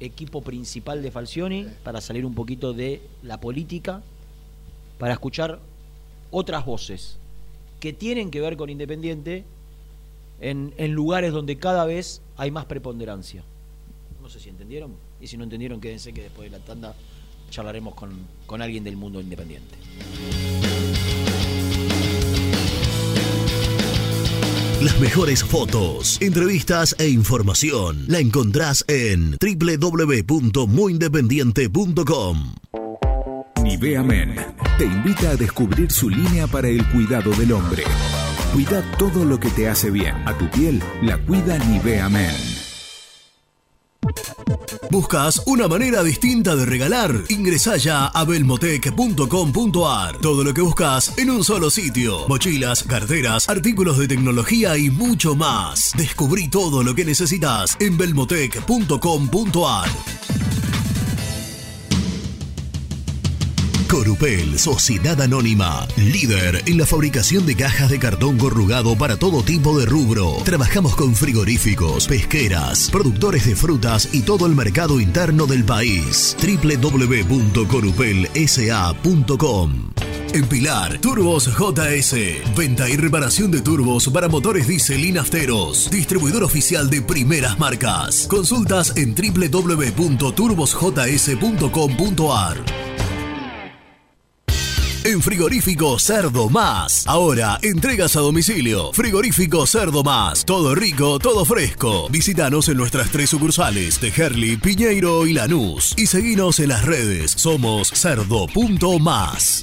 equipo principal de Falcioni para salir un poquito de la política, para escuchar otras voces que tienen que ver con Independiente en, en lugares donde cada vez hay más preponderancia. No sé si entendieron. Y si no entendieron, quédense que después de la tanda charlaremos con, con alguien del mundo independiente. Las mejores fotos, entrevistas e información la encontrás en www.muyindependiente.com. Nivea Men te invita a descubrir su línea para el cuidado del hombre. Cuida todo lo que te hace bien. A tu piel la cuida Nivea Men. ¿Buscas una manera distinta de regalar? Ingresá ya a belmotec.com.ar. Todo lo que buscas en un solo sitio. Mochilas, carteras, artículos de tecnología y mucho más. Descubrí todo lo que necesitas en belmotec.com.ar. Corupel, Sociedad Anónima, líder en la fabricación de cajas de cartón corrugado para todo tipo de rubro. Trabajamos con frigoríficos, pesqueras, productores de frutas y todo el mercado interno del país. www.corupelsa.com En Pilar, Turbos JS. Venta y reparación de turbos para motores diésel y nafteros. Distribuidor oficial de primeras marcas. Consultas en www.turbosjs.com.ar. En Frigorífico Cerdo Más. Ahora, entregas a domicilio. Frigorífico Cerdo Más. Todo rico, todo fresco. Visítanos en nuestras tres sucursales de Herli, Piñeiro y Lanús. Y seguinos en las redes. Somos cerdo.más.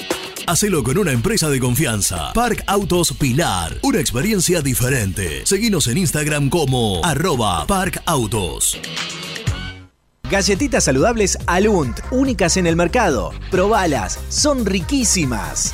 Hacelo con una empresa de confianza. Park Autos Pilar. Una experiencia diferente. Seguinos en Instagram como arroba Park Autos. Galletitas saludables Alunt, únicas en el mercado. Probalas, son riquísimas.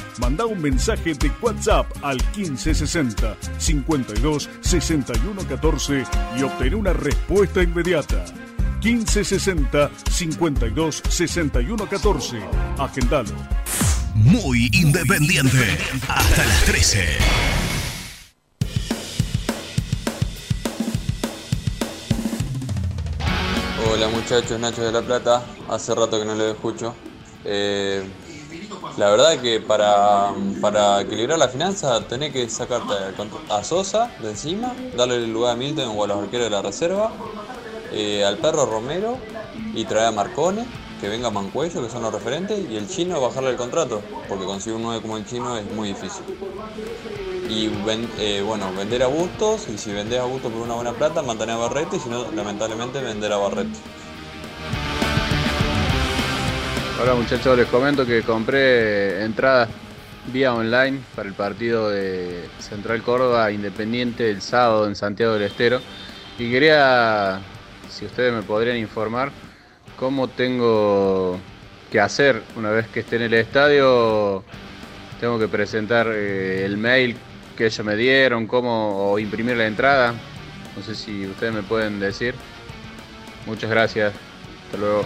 Manda un mensaje de WhatsApp al 1560 52 61 14 y obtén una respuesta inmediata. 1560 52 61 14. Agendalo. Muy independiente. Hasta las 13. Hola muchachos, Nacho de La Plata. Hace rato que no lo escucho. Eh, la verdad que para, para equilibrar la finanza tenés que sacarte a Sosa de encima, darle el lugar a Milton o a los arqueros de la reserva, eh, al perro Romero y traer a Marcone, que venga a Mancuello, que son los referentes, y el chino bajarle el contrato, porque conseguir un 9 como el chino es muy difícil. Y eh, bueno, vender a Bustos, y si vendés a Bustos por una buena plata, mantener a Barreto, y si no, lamentablemente vender a Barreto. Hola muchachos, les comento que compré entradas vía online para el partido de Central Córdoba Independiente el sábado en Santiago del Estero y quería, si ustedes me podrían informar, cómo tengo que hacer una vez que esté en el estadio. Tengo que presentar eh, el mail que ellos me dieron, cómo o imprimir la entrada. No sé si ustedes me pueden decir. Muchas gracias. Hasta luego.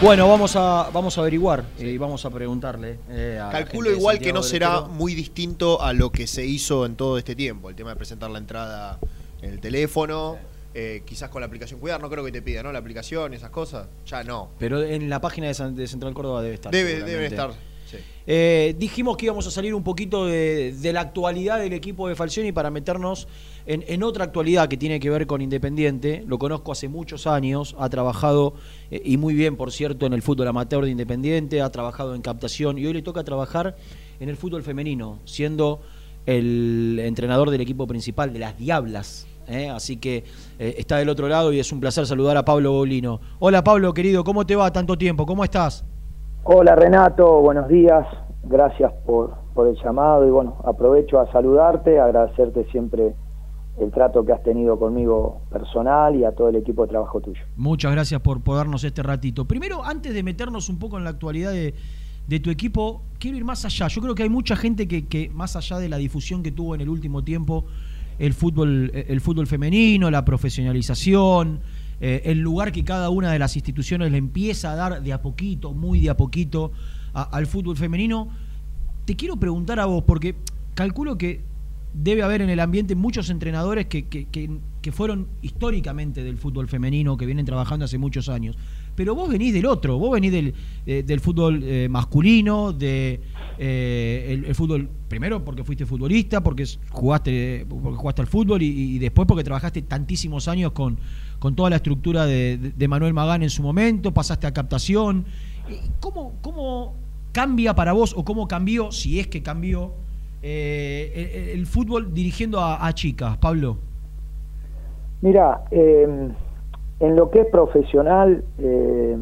Bueno, vamos a, vamos a averiguar y vamos a preguntarle. eh, a Calculo igual que no será muy distinto a lo que se hizo en todo este tiempo. El tema de presentar la entrada en el teléfono, eh, quizás con la aplicación Cuidar, no creo que te pida, ¿no? La aplicación, esas cosas, ya no. Pero en la página de, San- de Central Córdoba debe estar. Debe, deben estar. sí. Eh, dijimos que íbamos a salir un poquito de, de la actualidad del equipo de Falcioni para meternos en, otra actualidad que tiene que ver con Independiente. Lo conozco hace muchos años, ha trabajado eh, y muy bien, por cierto, en el fútbol amateur de Independiente, ha trabajado en captación y hoy le toca trabajar en el fútbol femenino, siendo el entrenador del equipo principal de las Diablas. ¿eh? Así que eh, está del otro lado y es un placer saludar a Pablo Bolino. Hola Pablo, querido, ¿cómo te va tanto tiempo? ¿Cómo estás? Hola Renato, buenos días, gracias por el llamado y bueno, aprovecho a saludarte, agradecerte siempre el trato que has tenido conmigo personal y a todo el equipo de trabajo tuyo. Muchas gracias por, darnos este ratito. Primero, antes de meternos un poco en la actualidad de, tu equipo, quiero ir más allá. Yo creo que hay mucha gente que, más allá de la difusión que tuvo en el último tiempo el fútbol, el fútbol femenino, la profesionalización, eh, el lugar que cada una de las instituciones le empieza a dar de a poquito, muy de a poquito, al fútbol femenino, te quiero preguntar a vos, porque calculo que debe haber en el ambiente muchos entrenadores que, que- que- fueron históricamente del fútbol femenino, que vienen trabajando hace muchos años. Pero vos venís del otro, vos venís del, eh, del fútbol eh, masculino, de, eh, fútbol, primero porque fuiste futbolista, porque jugaste, porque jugaste al fútbol y, después porque trabajaste tantísimos años con, con toda la estructura de, Manuel Magán en su momento, pasaste a captación. ¿Cómo, cómo cambia para vos o cómo cambió, si es que cambió, eh, el, el fútbol dirigiendo a, a chicas, Pablo? Mira, eh, en lo que es profesional, eh,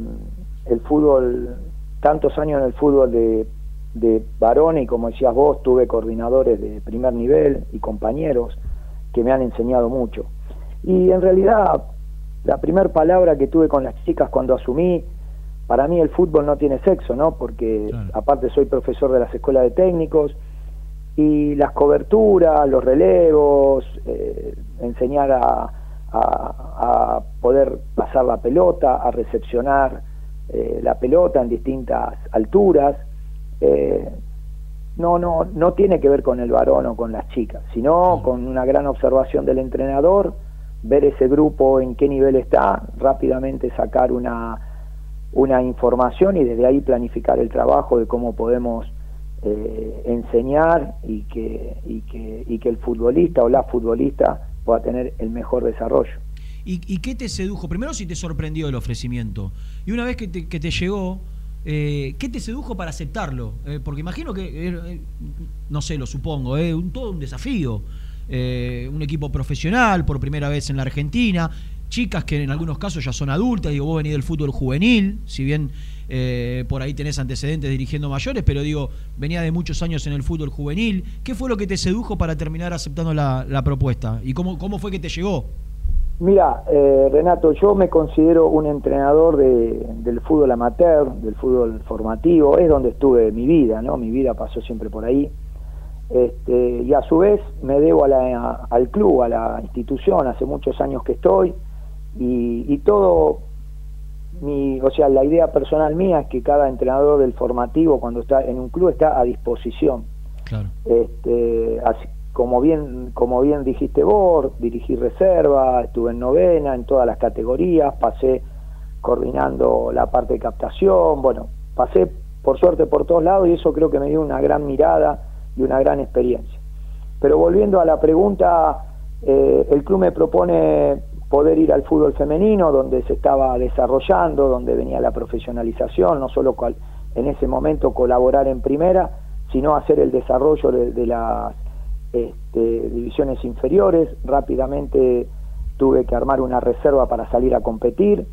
el fútbol, tantos años en el fútbol de, de varones, y como decías vos, tuve coordinadores de primer nivel y compañeros que me han enseñado mucho. Y en realidad, la primera palabra que tuve con las chicas cuando asumí, para mí el fútbol no tiene sexo, ¿no? Porque aparte soy profesor de las escuelas de técnicos y las coberturas, los relevos, eh, enseñar a, a- poder pasar la pelota, a recepcionar eh, la pelota en distintas alturas, eh, no, no, no tiene que ver con el varón o con las chicas, sino con una gran observación del entrenador, ver ese grupo en qué nivel está, rápidamente sacar una, una información y desde ahí planificar el trabajo de cómo podemos eh, enseñar y que, y, que, y que el futbolista o la futbolista pueda tener el mejor desarrollo. ¿Y, qué te sedujo? Primero, si te sorprendió el ofrecimiento. Y una vez que te, llegó, eh, ¿qué te sedujo para aceptarlo? Eh, porque imagino que, no sé, lo supongo, todo un desafío. Un equipo profesional por primera vez en la Argentina, chicas que en algunos casos ya son adultas, digo, vos venís del fútbol juvenil, si bien eh, por ahí tenés antecedentes dirigiendo mayores, pero digo, venía de muchos años en el fútbol juvenil. ¿Qué fue lo que te sedujo para terminar aceptando la, propuesta? ¿Y cómo, cómo fue que te llegó? Mira, eh, Renato, yo me considero un entrenador de- del fútbol amateur, del fútbol formativo, es donde estuve mi vida, ¿no? Mi vida pasó siempre por ahí. Este, y a su vez me debo al club, a la institución, hace muchos años que estoy, y todo, mi, o sea, la idea personal mía es que cada entrenador del formativo cuando está en un club está a disposición. Este, así, como bien como bien dijiste vos, dirigí reserva, estuve en novena, en todas las categorías, pasé coordinando la parte de captación, bueno, pasé por suerte por todos lados y eso creo que me dio una gran mirada y una gran experiencia. Pero volviendo a la pregunta, eh, el club me propone poder ir al fútbol femenino, donde se estaba desarrollando, donde venía la profesionalización, no solo en ese momento colaborar en primera, sino hacer el desarrollo de, de las este, divisiones inferiores. Rápidamente tuve que armar una reserva para salir a competir.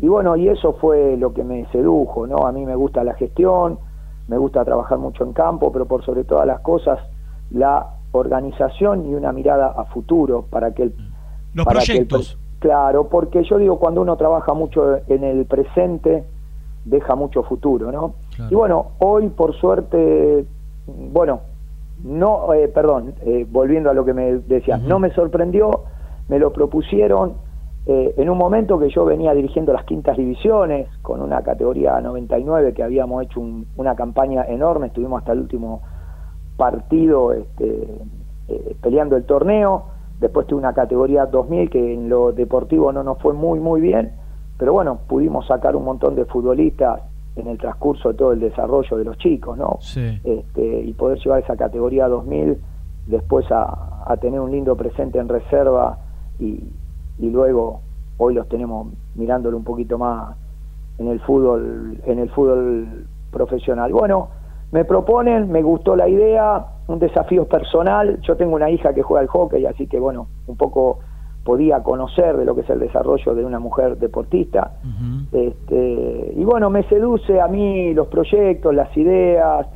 Y bueno, y eso fue lo que me sedujo, ¿no? A mí me gusta la gestión, me gusta trabajar mucho en campo, pero por sobre todas las cosas, la organización y una mirada a futuro para que el Los el proyectos. claro, porque yo digo, cuando uno trabaja mucho en el presente, deja mucho futuro, ¿no? Y bueno, hoy por suerte, bueno, no, eh, perdón, eh, volviendo a lo que me decías, no me sorprendió, me lo propusieron eh, en un momento que yo venía dirigiendo las quintas divisiones con una categoría 99 que habíamos hecho un- una campaña enorme, estuvimos hasta el último partido este, eh, peleando el torneo, después tuve una categoría 2000 que en lo deportivo no nos fue muy muy bien, pero bueno, pudimos sacar un montón de futbolistas en el transcurso de todo el desarrollo de los chicos, ¿no? Sí. Este, y poder llevar esa categoría 2000 después a, a tener un lindo presente en reserva y, y luego hoy los tenemos mirándolo un poquito más en el fútbol en el fútbol profesional. Bueno, me proponen, me gustó la idea, un desafío personal. Yo tengo una hija que juega al hockey, así que bueno, un poco podía conocer de lo que es el desarrollo de una mujer deportista. este, y bueno, me seduce a mí los proyectos, las ideas,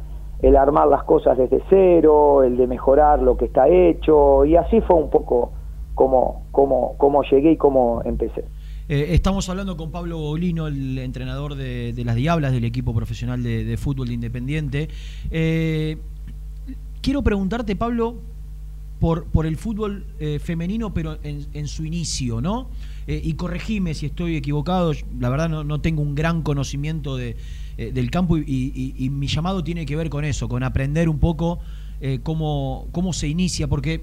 el armar las cosas desde cero, el de mejorar lo que está hecho, y así fue un poco como, como, como llegué y cómo empecé. Eh, estamos hablando con Pablo Bolino, el entrenador de, de las Diablas, del equipo profesional de, fútbol de Independiente. Eh, quiero preguntarte, Pablo, por, por el fútbol eh, femenino, pero en, su inicio, ¿no? Y corregime si estoy equivocado, la verdad no, no tengo un gran conocimiento de, del campo y, y- mi llamado tiene que ver con eso, con aprender un poco cómo, cómo se inicia, porque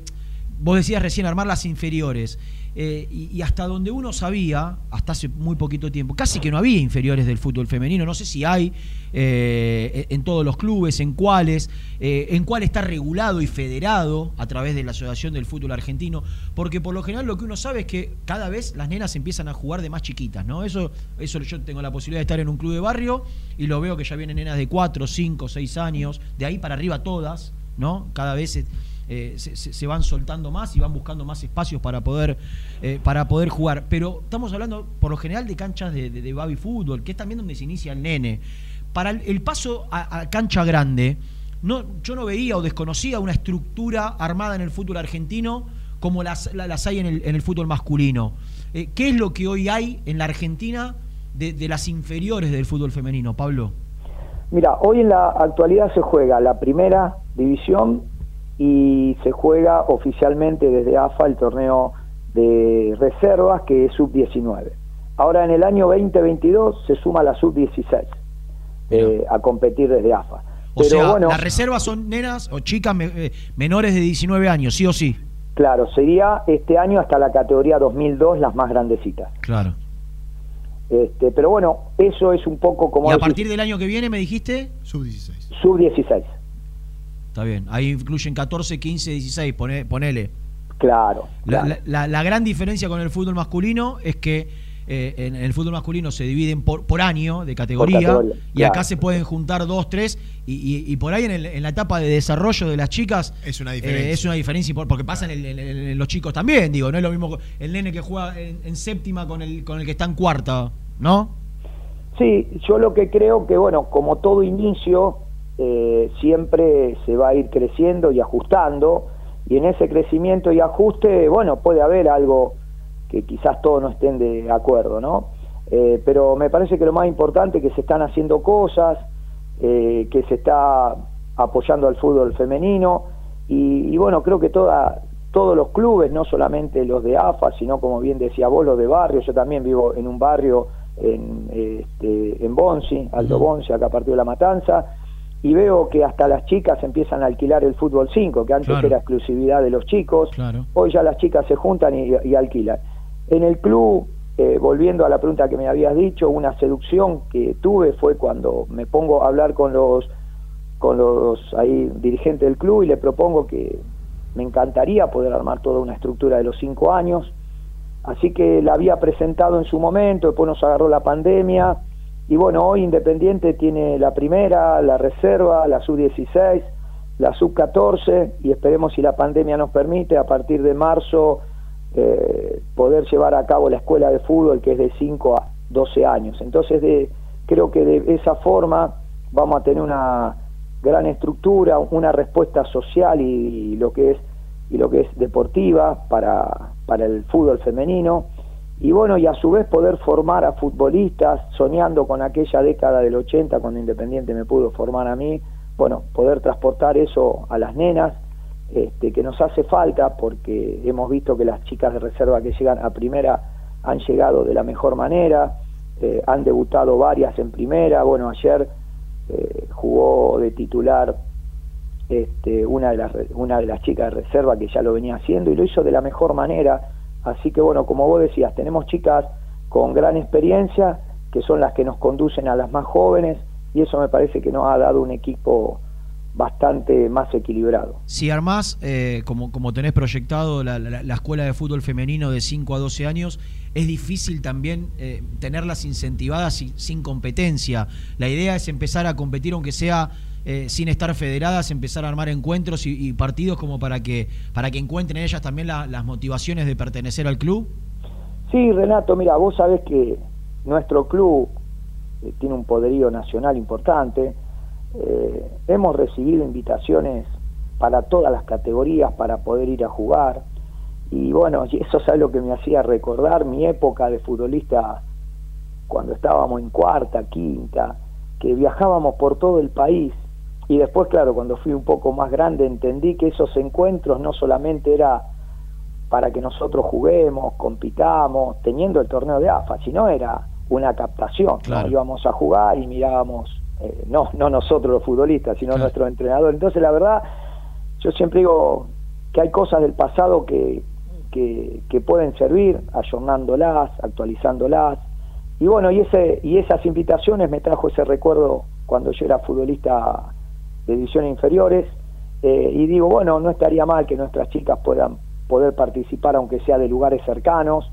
vos decías recién armar las inferiores. Eh, y, hasta donde uno sabía, hasta hace muy poquito tiempo, casi que no había inferiores del fútbol femenino. No sé si hay eh, en todos los clubes, en cuáles, eh, en cuál está regulado y federado a través de la Asociación del Fútbol Argentino. Porque por lo general lo que uno sabe es que cada vez las nenas empiezan a jugar de más chiquitas, ¿no? Eso, eso yo tengo la posibilidad de estar en un club de barrio y lo veo que ya vienen nenas de 4, 5, 6 años, de ahí para arriba todas, ¿no? Cada vez eh, se, van soltando más y van buscando más espacios para poder, eh, para poder jugar. Pero estamos hablando por lo general de canchas de, de, baby fútbol, que es también donde se inicia el nene. Para el, paso a, cancha grande, no, yo no veía o desconocía una estructura armada en el fútbol argentino como las, la- las hay en el, en el fútbol masculino. Eh, ¿Qué es lo que hoy hay en la Argentina de las inferiores del fútbol femenino, Pablo? Mira, hoy en la actualidad se juega la primera división y se juega oficialmente desde AFA el torneo de reservas que es sub-19. Ahora en el año 2022 se suma la sub-16 eh, a competir desde AFA. O Pero sea, bueno, las reservas son nenas o chicas me- eh, menores de 19 años, sí o sí. claro, sería este año hasta la categoría 2002 las más grandecitas. Claro. Este, pero bueno, eso es un poco como Y a decís, partir del año que viene me dijiste, Sub-16. sub-16. Está bien, ahí incluyen 14, 15, 16, pone- ponele. Claro. La, claro. la- la- la gran diferencia con el fútbol masculino es que eh, en, en el fútbol masculino se dividen por, por año de categoría, categoría, y claro. acá se pueden juntar dos, tres y, y- y por ahí en, el- en la etapa de desarrollo de las chicas Es una eh, diferencia. es una diferencia porque pasa en, el- en- en- en los chicos también, digo, no es lo mismo el nene que juega en, en séptima con el, con el que está en cuarta, ¿no? Sí, yo lo que creo que, bueno, como todo inicio, eh, siempre se va a ir creciendo y ajustando, y en ese crecimiento y ajuste, bueno, puede haber algo que quizás todos no estén de acuerdo, ¿no? Eh, pero me parece que lo más importante es que se están haciendo cosas, eh, que se está apoyando al fútbol femenino, y, y bueno, creo que toda, todos los clubes, no solamente los de AFA, sino como bien decía vos, los de barrio, yo también vivo en un barrio en, este, en Bonsi, Alto Bonsi, acá a partir de La Matanza, y veo que hasta las chicas empiezan a alquilar el fútbol 5, que antes Claro. era exclusividad de los chicos, Claro. hoy ya las chicas se juntan y, y alquilan. En el club, eh, volviendo a la pregunta que me habías dicho, una seducción que tuve fue cuando me pongo a hablar con los con los ahí dirigentes del club y le propongo que me encantaría poder armar toda una estructura de los cinco años. Así que la había presentado en su momento, después nos agarró la pandemia y bueno, hoy Independiente tiene la primera, la reserva, la sub-16, la sub-14 y esperemos si la pandemia nos permite a partir de marzo eh, poder llevar a cabo la escuela de fútbol que es de 5 a 12 años. Entonces de, creo que de esa forma vamos a tener una gran estructura, una respuesta social y, y lo que es y lo que es deportiva para, para el fútbol femenino y bueno y a su vez poder formar a futbolistas soñando con aquella década del 80 cuando Independiente me pudo formar a mí bueno poder transportar eso a las nenas este, que nos hace falta porque hemos visto que las chicas de reserva que llegan a primera han llegado de la mejor manera eh, han debutado varias en primera. Bueno ayer eh, jugó de titular este, una de las una de las chicas de reserva que ya lo venía haciendo y lo hizo de la mejor manera así que bueno como vos decías tenemos chicas con gran experiencia que son las que nos conducen a las más jóvenes y eso me parece que nos ha dado un equipo bastante más equilibrado Si armás, eh, como, como tenés proyectado la, la- la escuela de fútbol femenino de 5 a 12 años, es difícil también eh, tenerlas incentivadas sin competencia. La idea es empezar a competir, aunque sea eh, sin estar federadas, empezar a armar encuentros y, partidos como para que, para que encuentren ellas también la- las motivaciones de pertenecer al club. Sí, Renato, mira, vos sabés que nuestro club eh, tiene un poderío nacional importante. Eh, hemos recibido invitaciones para todas las categorías para poder ir a jugar. Y bueno, eso es lo que me hacía recordar mi época de futbolista cuando estábamos en cuarta, quinta, que viajábamos por todo el país. Y después, claro, cuando fui un poco más grande entendí que esos encuentros no solamente era para que nosotros juguemos, compitamos, teniendo el torneo de AFA, sino era una captación. Claro. Íbamos a jugar y mirábamos, eh, no, no nosotros los futbolistas, sino Claro. nuestro entrenador. Entonces, la verdad, yo siempre digo que hay cosas del pasado que, que, que pueden servir, ayornándolas, actualizándolas. Y bueno, y, ese, y esas invitaciones me trajo ese recuerdo cuando yo era futbolista de divisiones inferiores. eh, y digo, bueno, no estaría mal que nuestras chicas puedan poder participar, aunque sea de lugares cercanos,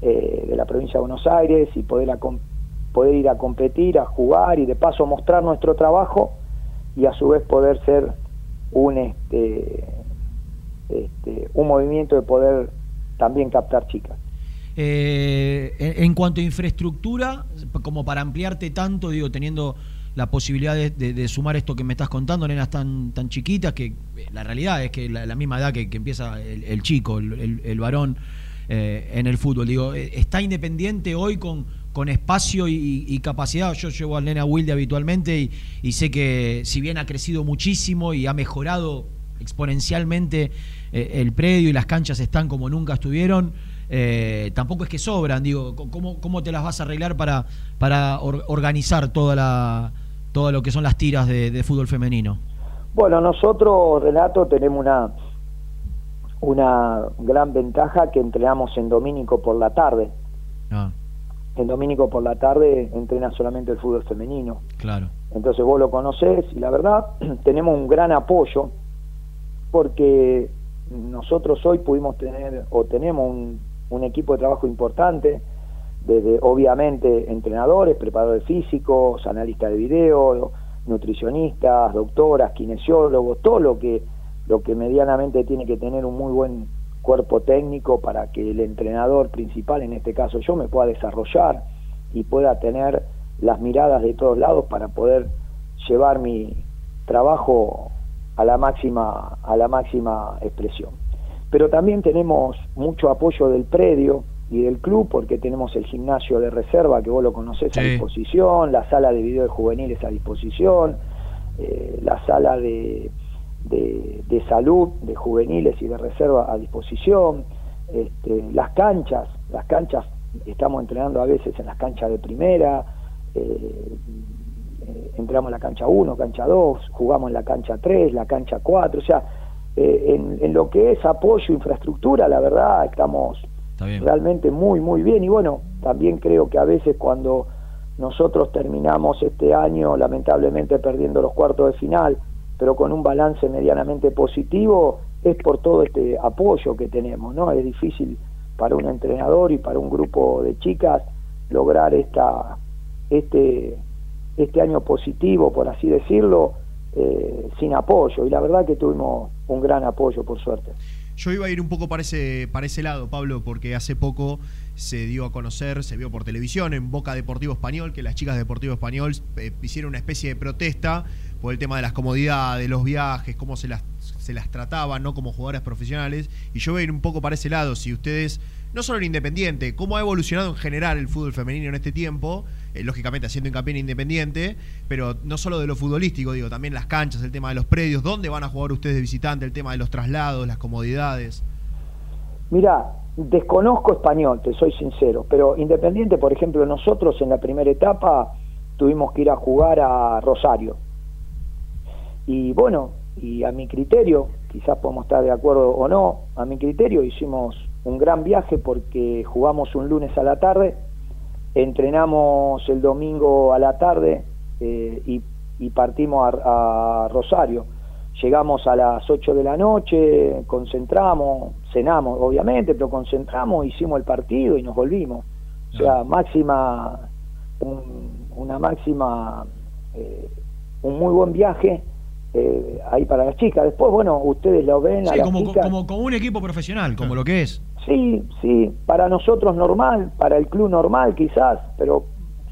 eh, de la provincia de Buenos Aires, y poder, a poder ir a competir, a jugar y de paso mostrar nuestro trabajo y a su vez poder ser un este, este, un movimiento de poder también captar chicas. Eh, en cuanto a infraestructura, como para ampliarte tanto, digo, teniendo la posibilidad de, sumar esto que me estás contando, nenas tan, tan chiquitas, que eh, la realidad es que la, misma edad que, que empieza el, chico, el, varón eh, en el fútbol, digo, eh, ¿está independiente hoy con, con espacio y, capacidad? Yo llevo al nena Wilde habitualmente y, sé que si bien ha crecido muchísimo y ha mejorado exponencialmente el predio y las canchas están como nunca estuvieron, tampoco es que sobran, digo, ¿cómo, cómo te las vas a arreglar para, para or- organizar toda la, todo lo que son las tiras de, de fútbol femenino? Bueno, nosotros, Renato, tenemos una, una gran ventaja que entrenamos en Domínico por la tarde. Ah. En Domínico por la tarde entrena solamente el fútbol femenino. Claro. Entonces vos lo conocés y la verdad (clears throat) tenemos un gran apoyo porque nosotros hoy pudimos tener o tenemos un, un equipo de trabajo importante, desde obviamente entrenadores, preparadores físicos, analistas de video, nutricionistas, doctoras, kinesiólogos, todo lo que lo que medianamente tiene que tener un muy buen cuerpo técnico para que el entrenador principal, en este caso yo, me pueda desarrollar y pueda tener las miradas de todos lados para poder llevar mi trabajo a la máxima a la máxima expresión. Pero también tenemos mucho apoyo del predio y del club porque tenemos el gimnasio de reserva que vos lo conocés a disposición, la sala de video de juveniles a disposición, eh, la sala de, de, de salud de juveniles y de reserva a disposición, este, las canchas, las canchas, estamos entrenando a veces en las canchas de primera, eh, eh, entramos en la cancha 1, cancha 2, jugamos en la cancha 3, la cancha 4, o sea, eh, en, en lo que es apoyo, infraestructura, la verdad estamos realmente muy, muy bien y bueno, también creo que a veces cuando nosotros terminamos este año lamentablemente perdiendo los cuartos de final, pero con un balance medianamente positivo, es por todo este apoyo que tenemos, ¿no? Es difícil para un entrenador y para un grupo de chicas lograr esta este este año positivo, por así decirlo, eh, sin apoyo. Y la verdad que tuvimos un gran apoyo, por suerte. Yo iba a ir un poco para ese, lado, Pablo, porque hace poco se dio a conocer, se vio por televisión en Boca Deportivo Español, que las chicas de Deportivo Español eh, hicieron una especie de protesta por el tema de las comodidades, los viajes, cómo se las, se las trataban, ¿no? Como jugadoras profesionales. Y yo voy a ir un poco para ese lado, si ustedes, no solo en Independiente, cómo ha evolucionado en general el fútbol femenino en este tiempo, eh, lógicamente haciendo hincapié en Independiente, pero no solo de lo futbolístico, digo, también las canchas, el tema de los predios, dónde van a jugar ustedes de visitante, el tema de los traslados, las comodidades. Mira, desconozco español, te soy sincero, pero Independiente, por ejemplo, nosotros en la primera etapa tuvimos que ir a jugar a Rosario. Y bueno, y a mi criterio, quizás podemos estar de acuerdo o no, a mi criterio hicimos un gran viaje porque jugamos un lunes a la tarde, entrenamos el domingo a la tarde eh, y, y partimos a, a Rosario. Llegamos a las 8 de la noche, concentramos, cenamos obviamente, pero concentramos, hicimos el partido y nos volvimos. O sea, máxima, un- una máxima, eh, un muy buen viaje eh, ahí para las chicas. Después, bueno, ustedes lo ven a Sí, las como, chicas. como, como un equipo profesional, como lo que es. Sí, sí, para nosotros normal, para el club normal quizás, pero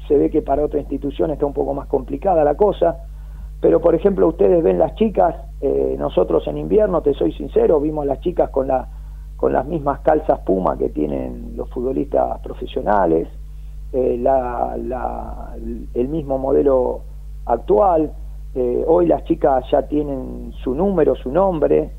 se ve que para otra institución está un poco más complicada la cosa. Pero por ejemplo, ustedes ven las chicas, eh, nosotros en invierno, te soy sincero, vimos las chicas con la con las mismas calzas Puma que tienen los futbolistas profesionales, eh, la, la- el mismo modelo actual. Eh, hoy las chicas ya tienen su número, su nombre.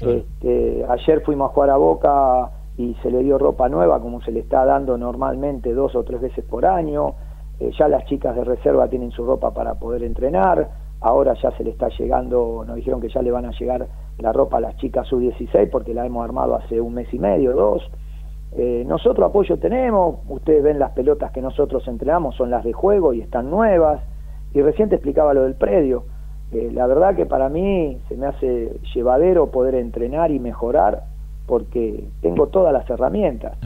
Este, ayer fuimos a jugar a Boca y se le dio ropa nueva como se le está dando normalmente dos o tres veces por año. Eh, ya las chicas de reserva tienen su ropa para poder entrenar. ahora ya se le está llegando, nos dijeron que ya le van a llegar la ropa a las chicas sub-16 porque la hemos armado hace un mes y medio, dos. Eh, nosotros apoyo tenemos, ustedes ven las pelotas que nosotros entrenamos, son las de juego y están nuevas. Y recién te explicaba lo del predio. Eh, la verdad que para mí se me hace llevadero poder entrenar y mejorar porque tengo todas las herramientas.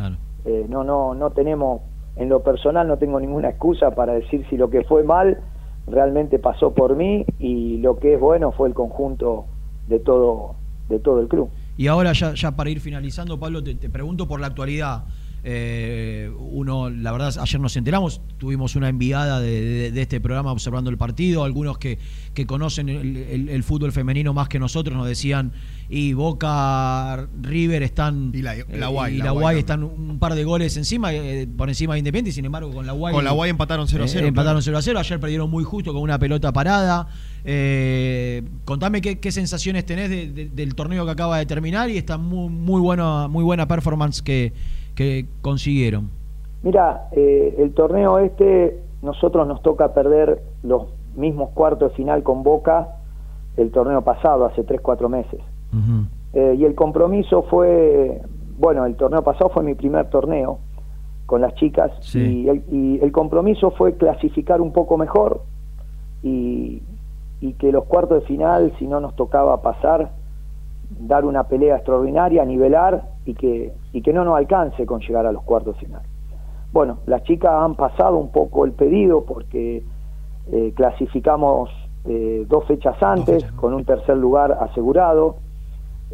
Eh, no, no, no tenemos, en lo personal no tengo ninguna excusa para decir si lo que fue mal realmente pasó por mí y lo que es bueno fue el conjunto de todo, de todo el club. Y ahora ya, ya para ir finalizando, Pablo, te, te pregunto por la actualidad. Eh, uno, la verdad, ayer nos enteramos, tuvimos una enviada de, de- de este programa observando el partido, algunos que, que conocen el, el- el fútbol femenino más que nosotros nos decían, y Boca, River están... Y la, la Guay, y la la Guay Guay están un par de goles encima, eh, por encima de Independiente, y sin embargo con la Guay... Con la Guay empataron 0 a 0, eh, empataron claro. 0 a 0, ayer perdieron muy justo con una pelota parada. Eh, contame qué, qué sensaciones tenés de- de- del torneo que acaba de terminar y esta muy, muy, buena, muy buena performance que, que consiguieron. Mira, eh, el torneo este, nosotros nos toca perder los mismos cuartos de final con Boca el torneo pasado, hace 3-4 meses. Eh, y el compromiso fue, bueno, el torneo pasado fue mi primer torneo con las chicas y, el, y el compromiso fue clasificar un poco mejor y, y que los cuartos de final, si no nos tocaba pasar, dar una pelea extraordinaria, nivelar y que, y que no nos alcance con llegar a los cuartos de final. Bueno, las chicas han pasado un poco el pedido porque eh, clasificamos eh, dos fechas antes con un tercer lugar asegurado.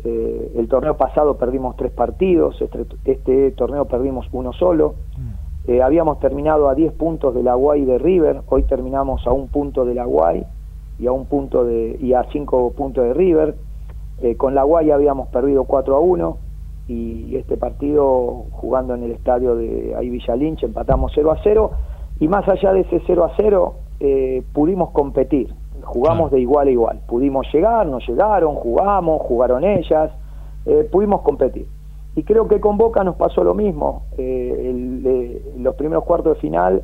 Eh, el torneo pasado perdimos tres partidos, este, este torneo perdimos uno solo. Eh, habíamos terminado a 10 puntos de la Guay de River, hoy terminamos a un punto de la Guay y a un punto de y a 5 puntos de River. Con la Guay habíamos perdido 4 a 1 y este partido jugando en el estadio de ahí Villa Lynch empatamos 0 a 0 y más allá de ese 0 a 0 eh, pudimos competir, jugamos de igual a igual, pudimos llegar, nos llegaron, jugamos, jugaron ellas, eh, pudimos competir. Y creo que con Boca nos pasó lo mismo, eh, el- eh, los primeros cuartos de final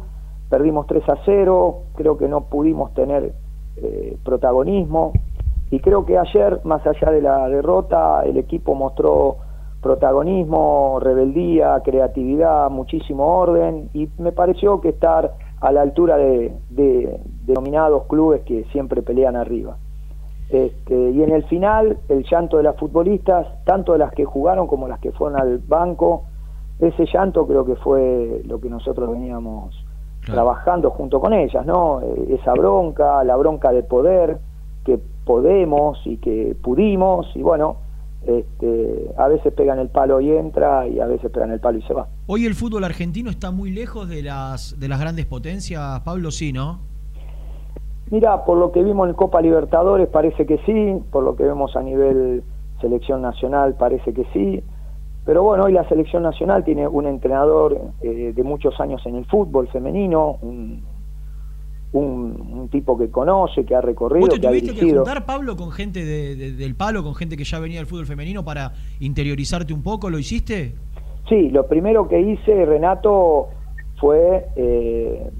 perdimos 3 a 0, creo que no pudimos tener protagonismo. Y creo que ayer, más allá de la derrota, el equipo mostró protagonismo, rebeldía, creatividad, muchísimo orden y me pareció que estar a la altura de, de denominados clubes que siempre pelean arriba. Este, y en el final, el llanto de las futbolistas, tanto de las que jugaron como las que fueron al banco, ese llanto creo que fue lo que nosotros veníamos trabajando junto con ellas, ¿no? Eh, Esa bronca, la bronca de poder, que podemos y que pudimos, y bueno, este, a veces pegan el palo y entra, y a veces pegan el palo y se va. Hoy el fútbol argentino está muy lejos de las, de las grandes potencias, Pablo, sí, ¿no? Mira, por lo que vimos en Copa Libertadores parece que sí, por lo que vemos a nivel selección nacional parece que sí, pero bueno, hoy la selección nacional tiene un entrenador eh, de muchos años en el fútbol femenino, un, un- un tipo que conoce, que ha recorrido, ¿Vos te que ha tuviste que juntar, Pablo, con gente de- de- del palo, con gente que ya venía del fútbol femenino para interiorizarte un poco? ¿Lo hiciste? Sí, lo primero que hice, Renato, fue eh,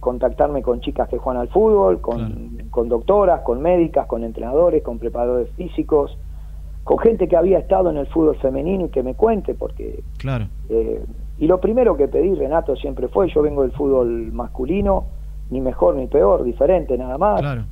contactarme con chicas que juegan al fútbol, con, con doctoras, con médicas, con entrenadores, con preparadores físicos, con gente que había estado en el fútbol femenino y que me cuente, porque... Claro. eh, y lo primero que pedí, Renato, siempre fue, yo vengo del fútbol masculino, ni mejor ni peor, diferente nada más. Claro.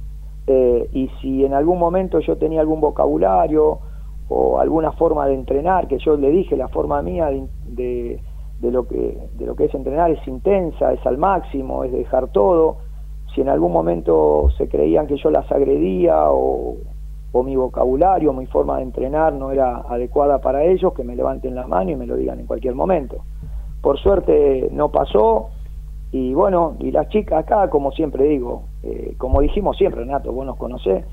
Eh, y si en algún momento yo tenía algún vocabulario o alguna forma de entrenar, que yo le dije, la forma mía de, de, de lo, que, de lo que es entrenar es intensa, es al máximo, es dejar todo, si en algún momento se creían que yo las agredía o, o mi vocabulario, mi forma de entrenar no era adecuada para ellos, que me levanten la mano y me lo digan en cualquier momento. Por suerte no pasó, y bueno, y las chicas acá, como siempre digo, eh, como dijimos siempre, Renato, vos nos conocés,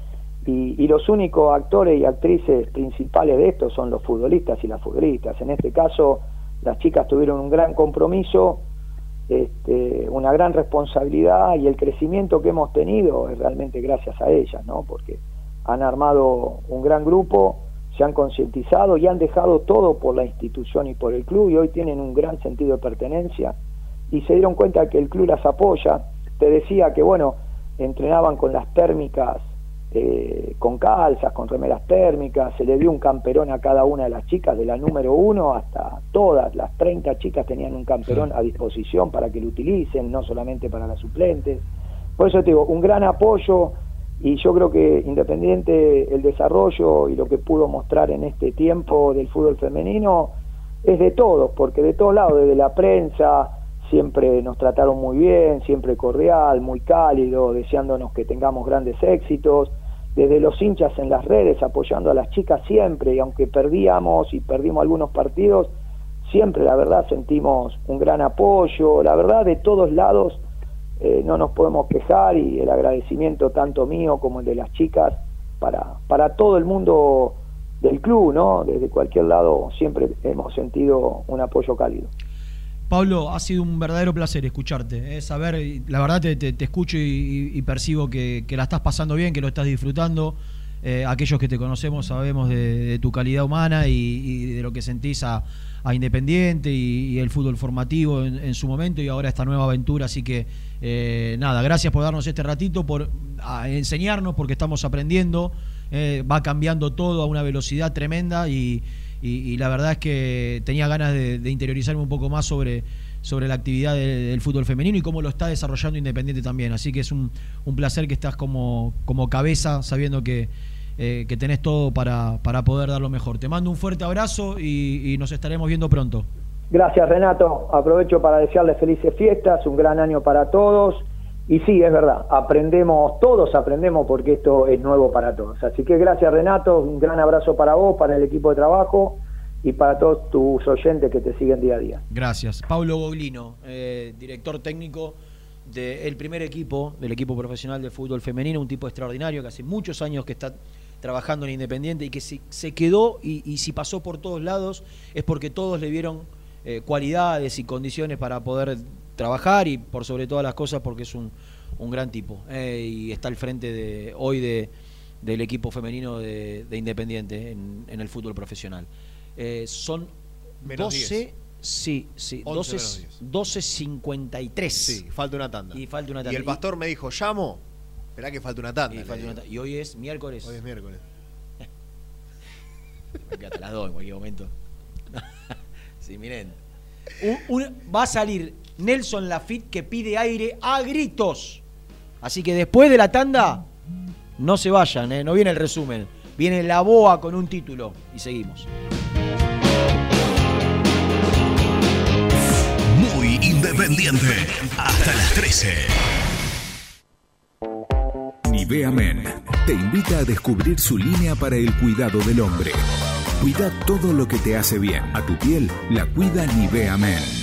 y, y los únicos actores y actrices principales de esto son los futbolistas y las futbolistas. En este caso, las chicas tuvieron un gran compromiso, este, una gran responsabilidad y el crecimiento que hemos tenido es realmente gracias a ellas, ¿no? Porque han armado un gran grupo, se han concientizado y han dejado todo por la institución y por el club y hoy tienen un gran sentido de pertenencia y se dieron cuenta que el club las apoya. Te decía que, bueno, entrenaban con las térmicas, eh, con calzas, con remeras térmicas, se le dio un camperón a cada una de las chicas, de la número uno hasta todas, las 30 chicas tenían un camperón a disposición para que lo utilicen, no solamente para las suplentes. Por eso te digo, un gran apoyo y yo creo que Independiente, el desarrollo y lo que pudo mostrar en este tiempo del fútbol femenino es de todos, porque de todos lados, desde la prensa, siempre nos trataron muy bien, siempre cordial, muy cálido, deseándonos que tengamos grandes éxitos, desde los hinchas en las redes apoyando a las chicas siempre, y aunque perdíamos y perdimos algunos partidos, siempre la verdad sentimos un gran apoyo, la verdad de todos lados eh, no nos podemos quejar y el agradecimiento tanto mío como el de las chicas para, para todo el mundo del club, ¿no? Desde cualquier lado siempre hemos sentido un apoyo cálido. Pablo, ha sido un verdadero placer escucharte, ¿eh? saber, la verdad te, te, escucho y, percibo que, la estás pasando bien, que lo estás disfrutando. Eh, aquellos que te conocemos sabemos de, tu calidad humana y, de lo que sentís a, Independiente y, el fútbol formativo en, su momento y ahora esta nueva aventura. Así que eh, nada, gracias por darnos este ratito, por enseñarnos, porque estamos aprendiendo. va cambiando todo a una velocidad tremenda y, y, la verdad es que tenía ganas de, interiorizarme un poco más sobre, sobre la actividad del fútbol femenino y cómo lo está desarrollando Independiente también. Así que es un, placer que estás como, como cabeza sabiendo que, eh, que tenés todo para, para poder dar lo mejor. Te mando un fuerte abrazo y, nos estaremos viendo pronto. Gracias Renato, aprovecho para desearles felices fiestas, un gran año para todos. Y sí, es verdad, aprendemos, todos aprendemos porque esto es nuevo para todos. Así que gracias Renato, un gran abrazo para vos, para el equipo de trabajo y para todos tus oyentes que te siguen día a día. Gracias. Pablo Goglino, eh, director técnico del primer equipo, del equipo profesional de fútbol femenino, un tipo extraordinario que hace muchos años que está trabajando en Independiente y que se, se quedó y, si pasó por todos lados es porque todos le vieron eh, cualidades y condiciones para poder trabajar y por sobre todas las cosas porque es un, un gran tipo eh, y está al frente de hoy de, del equipo femenino de, Independiente en, el fútbol profesional. Eh, son 12, sí, sí, 12, 12.53. Sí, falta una tanda. Y falta una tanda. Y el pastor me dijo, llamo, esperá que falta una tanda. Y, falta una tanda. y hoy es miércoles. Hoy es miércoles. Me (laughs) hasta las dos en cualquier momento. (laughs) sí, miren. va a salir Nelson Lafitte que pide aire a gritos. Así que después de la tanda, no se vayan, ¿eh? no viene el resumen. Viene la boa con un título y seguimos. Muy independiente. Hasta las 13. Nivea Men te invita a descubrir su línea para el cuidado del hombre. Cuida todo lo que te hace bien. A tu piel la cuida Nivea Men.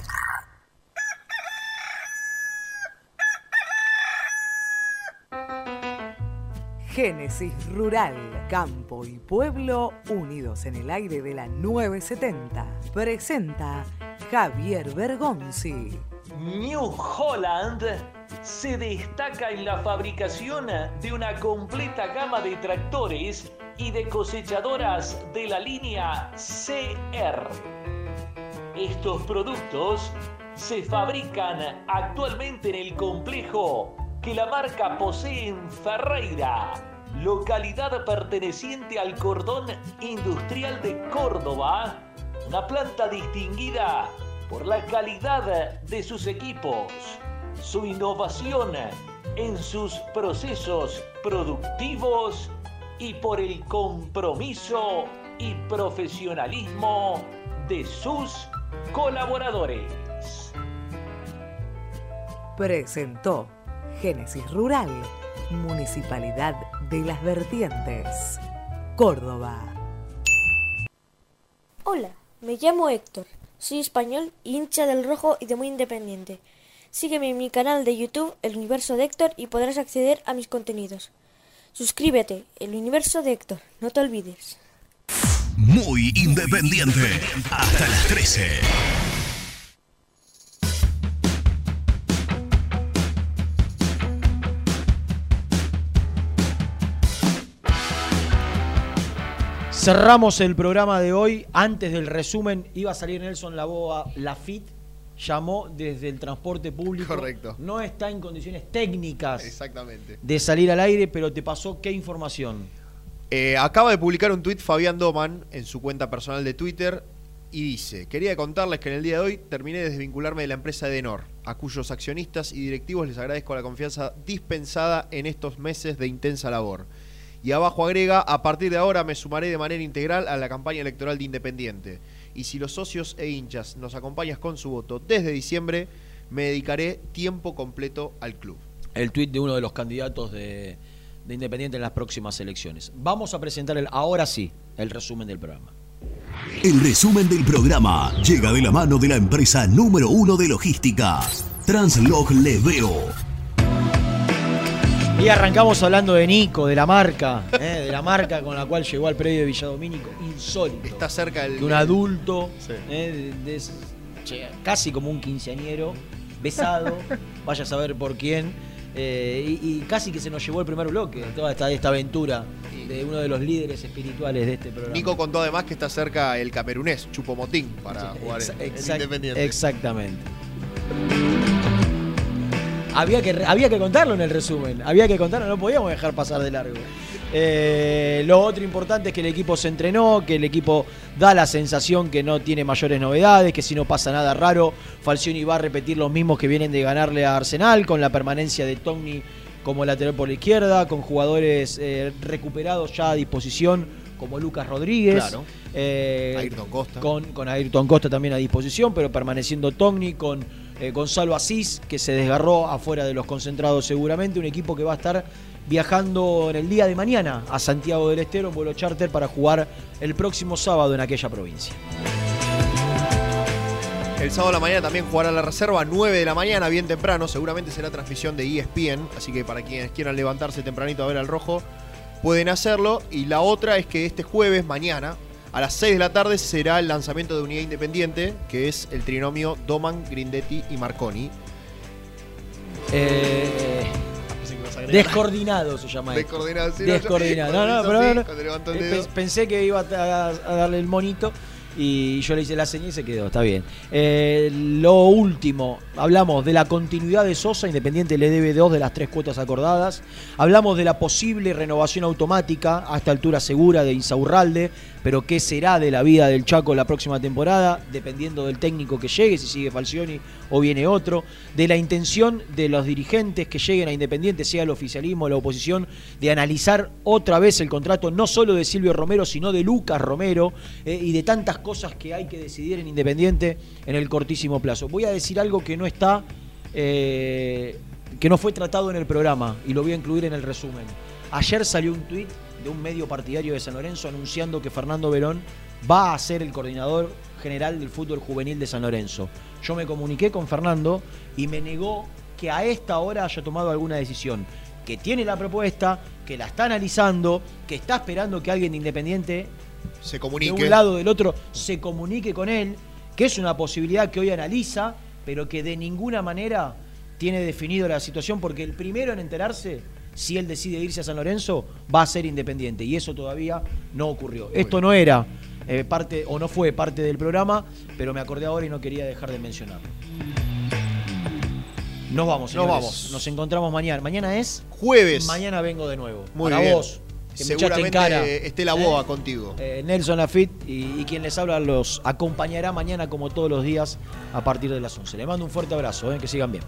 Génesis Rural, Campo y Pueblo unidos en el aire de la 970. Presenta Javier Bergonzi. New Holland se destaca en la fabricación de una completa gama de tractores y de cosechadoras de la línea CR. Estos productos se fabrican actualmente en el complejo que la marca posee en Ferreira, localidad perteneciente al cordón industrial de Córdoba, una planta distinguida por la calidad de sus equipos, su innovación en sus procesos productivos y por el compromiso y profesionalismo de sus colaboradores. Presentó Génesis Rural, Municipalidad de las Vertientes, Córdoba. Hola, me llamo Héctor. Soy español, hincha del rojo y de muy independiente. Sígueme en mi canal de YouTube, El Universo de Héctor, y podrás acceder a mis contenidos. Suscríbete, El Universo de Héctor, no te olvides. Muy independiente. Hasta las 13. Cerramos el programa de hoy. Antes del resumen, iba a salir Nelson Laboa Lafit. Llamó desde el transporte público. Correcto. No está en condiciones técnicas Exactamente. de salir al aire, pero te pasó qué información. Eh, acaba de publicar un tuit Fabián Doman en su cuenta personal de Twitter y dice, quería contarles que en el día de hoy terminé de desvincularme de la empresa Edenor, a cuyos accionistas y directivos les agradezco la confianza dispensada en estos meses de intensa labor. Y abajo agrega, a partir de ahora me sumaré de manera integral a la campaña electoral de Independiente. Y si los socios e hinchas nos acompañas con su voto desde diciembre, me dedicaré tiempo completo al club. El tuit de uno de los candidatos de, de Independiente en las próximas elecciones. Vamos a presentar el, ahora sí el resumen del programa. El resumen del programa llega de la mano de la empresa número uno de logística, Translog Leveo. Y arrancamos hablando de Nico, de la marca, ¿eh? de la marca con la cual llegó al predio de Villadomínico, insólito. Está cerca del... De un adulto, Sí. ¿eh? de- de- che, casi como un quinceañero, besado, (laughs) vaya a saber por quién, eh, y, y casi que se nos llevó el primer bloque, toda esta, esta aventura de uno de los líderes espirituales de este programa. Nico contó además que está cerca el camerunés, Chupomotín, para jugar en, Independiente. Exactamente. Había que, había que contarlo en el resumen. Había que contarlo, no podíamos dejar pasar de largo. Eh, lo otro importante es que el equipo se entrenó, que el equipo da la sensación que no tiene mayores novedades, que si no pasa nada raro, Falcioni va a repetir los mismos que vienen de ganarle a Arsenal, con la permanencia de Togni como lateral por la izquierda, con jugadores eh, recuperados ya a disposición, como Lucas Rodríguez. Claro. Eh, Ayrton Costa. Con, con Ayrton Costa también a disposición, pero permaneciendo Togni con eh, Gonzalo Asís, que se desgarró afuera de los concentrados seguramente. Un equipo que va a estar viajando en el día de mañana a Santiago del Estero en vuelo charter para jugar el próximo sábado en aquella provincia. El sábado a la mañana también jugará la reserva, 9 de la mañana, bien temprano. Seguramente será transmisión de ESPN, así que para quienes quieran levantarse tempranito a ver al rojo, pueden hacerlo. Y la otra es que este jueves, mañana, a las 6 de la tarde, será el lanzamiento de Unidad Independiente, que es el trinomio Doman, Grindetti y Marconi. Eh, descoordinado se llama esto. Descoordinado, sí, Descoordinado. No, no, pero no, eh, pensé que iba a, a darle el monito y yo le hice la señal y se quedó. Está bien. Eh, lo último, hablamos de la continuidad de Sosa. Independiente le debe dos de las tres cuotas acordadas. Hablamos de la posible renovación automática a esta altura segura de Insaurralde. Pero qué será de la vida del Chaco la próxima temporada, dependiendo del técnico que llegue, si sigue Falcioni o viene otro, de la intención de los dirigentes que lleguen a Independiente, sea el oficialismo o la oposición, de analizar otra vez el contrato no solo de Silvio Romero, sino de Lucas Romero eh, y de tantas cosas que hay que decidir en Independiente en el cortísimo plazo. Voy a decir algo que no está, eh, que no fue tratado en el programa y lo voy a incluir en el resumen. Ayer salió un tuit de un medio partidario de San Lorenzo anunciando que Fernando Verón va a ser el coordinador general del fútbol juvenil de San Lorenzo. Yo me comuniqué con Fernando y me negó que a esta hora haya tomado alguna decisión. Que tiene la propuesta, que la está analizando, que está esperando que alguien de Independiente Se de comunique. un lado o del otro se comunique con él, que es una posibilidad que hoy analiza, pero que de ninguna manera tiene definido la situación, porque el primero en enterarse, si él decide irse a San Lorenzo, va a ser independiente, y eso todavía no ocurrió. Esto no era eh, parte, o no fue parte del programa, pero me acordé ahora y no quería dejar de mencionarlo. Nos vamos, Nos señores. vamos. Nos encontramos mañana. Mañana es Jueves. Mañana vengo de nuevo. Muy Para bien. vos. Que echaste en Seguramente cara. esté la ¿Eh? boa contigo. Eh, Nelson Lafitte y, y quien les habla los acompañará mañana como todos los días a partir de las 11. Le mando un fuerte abrazo, eh, que sigan bien.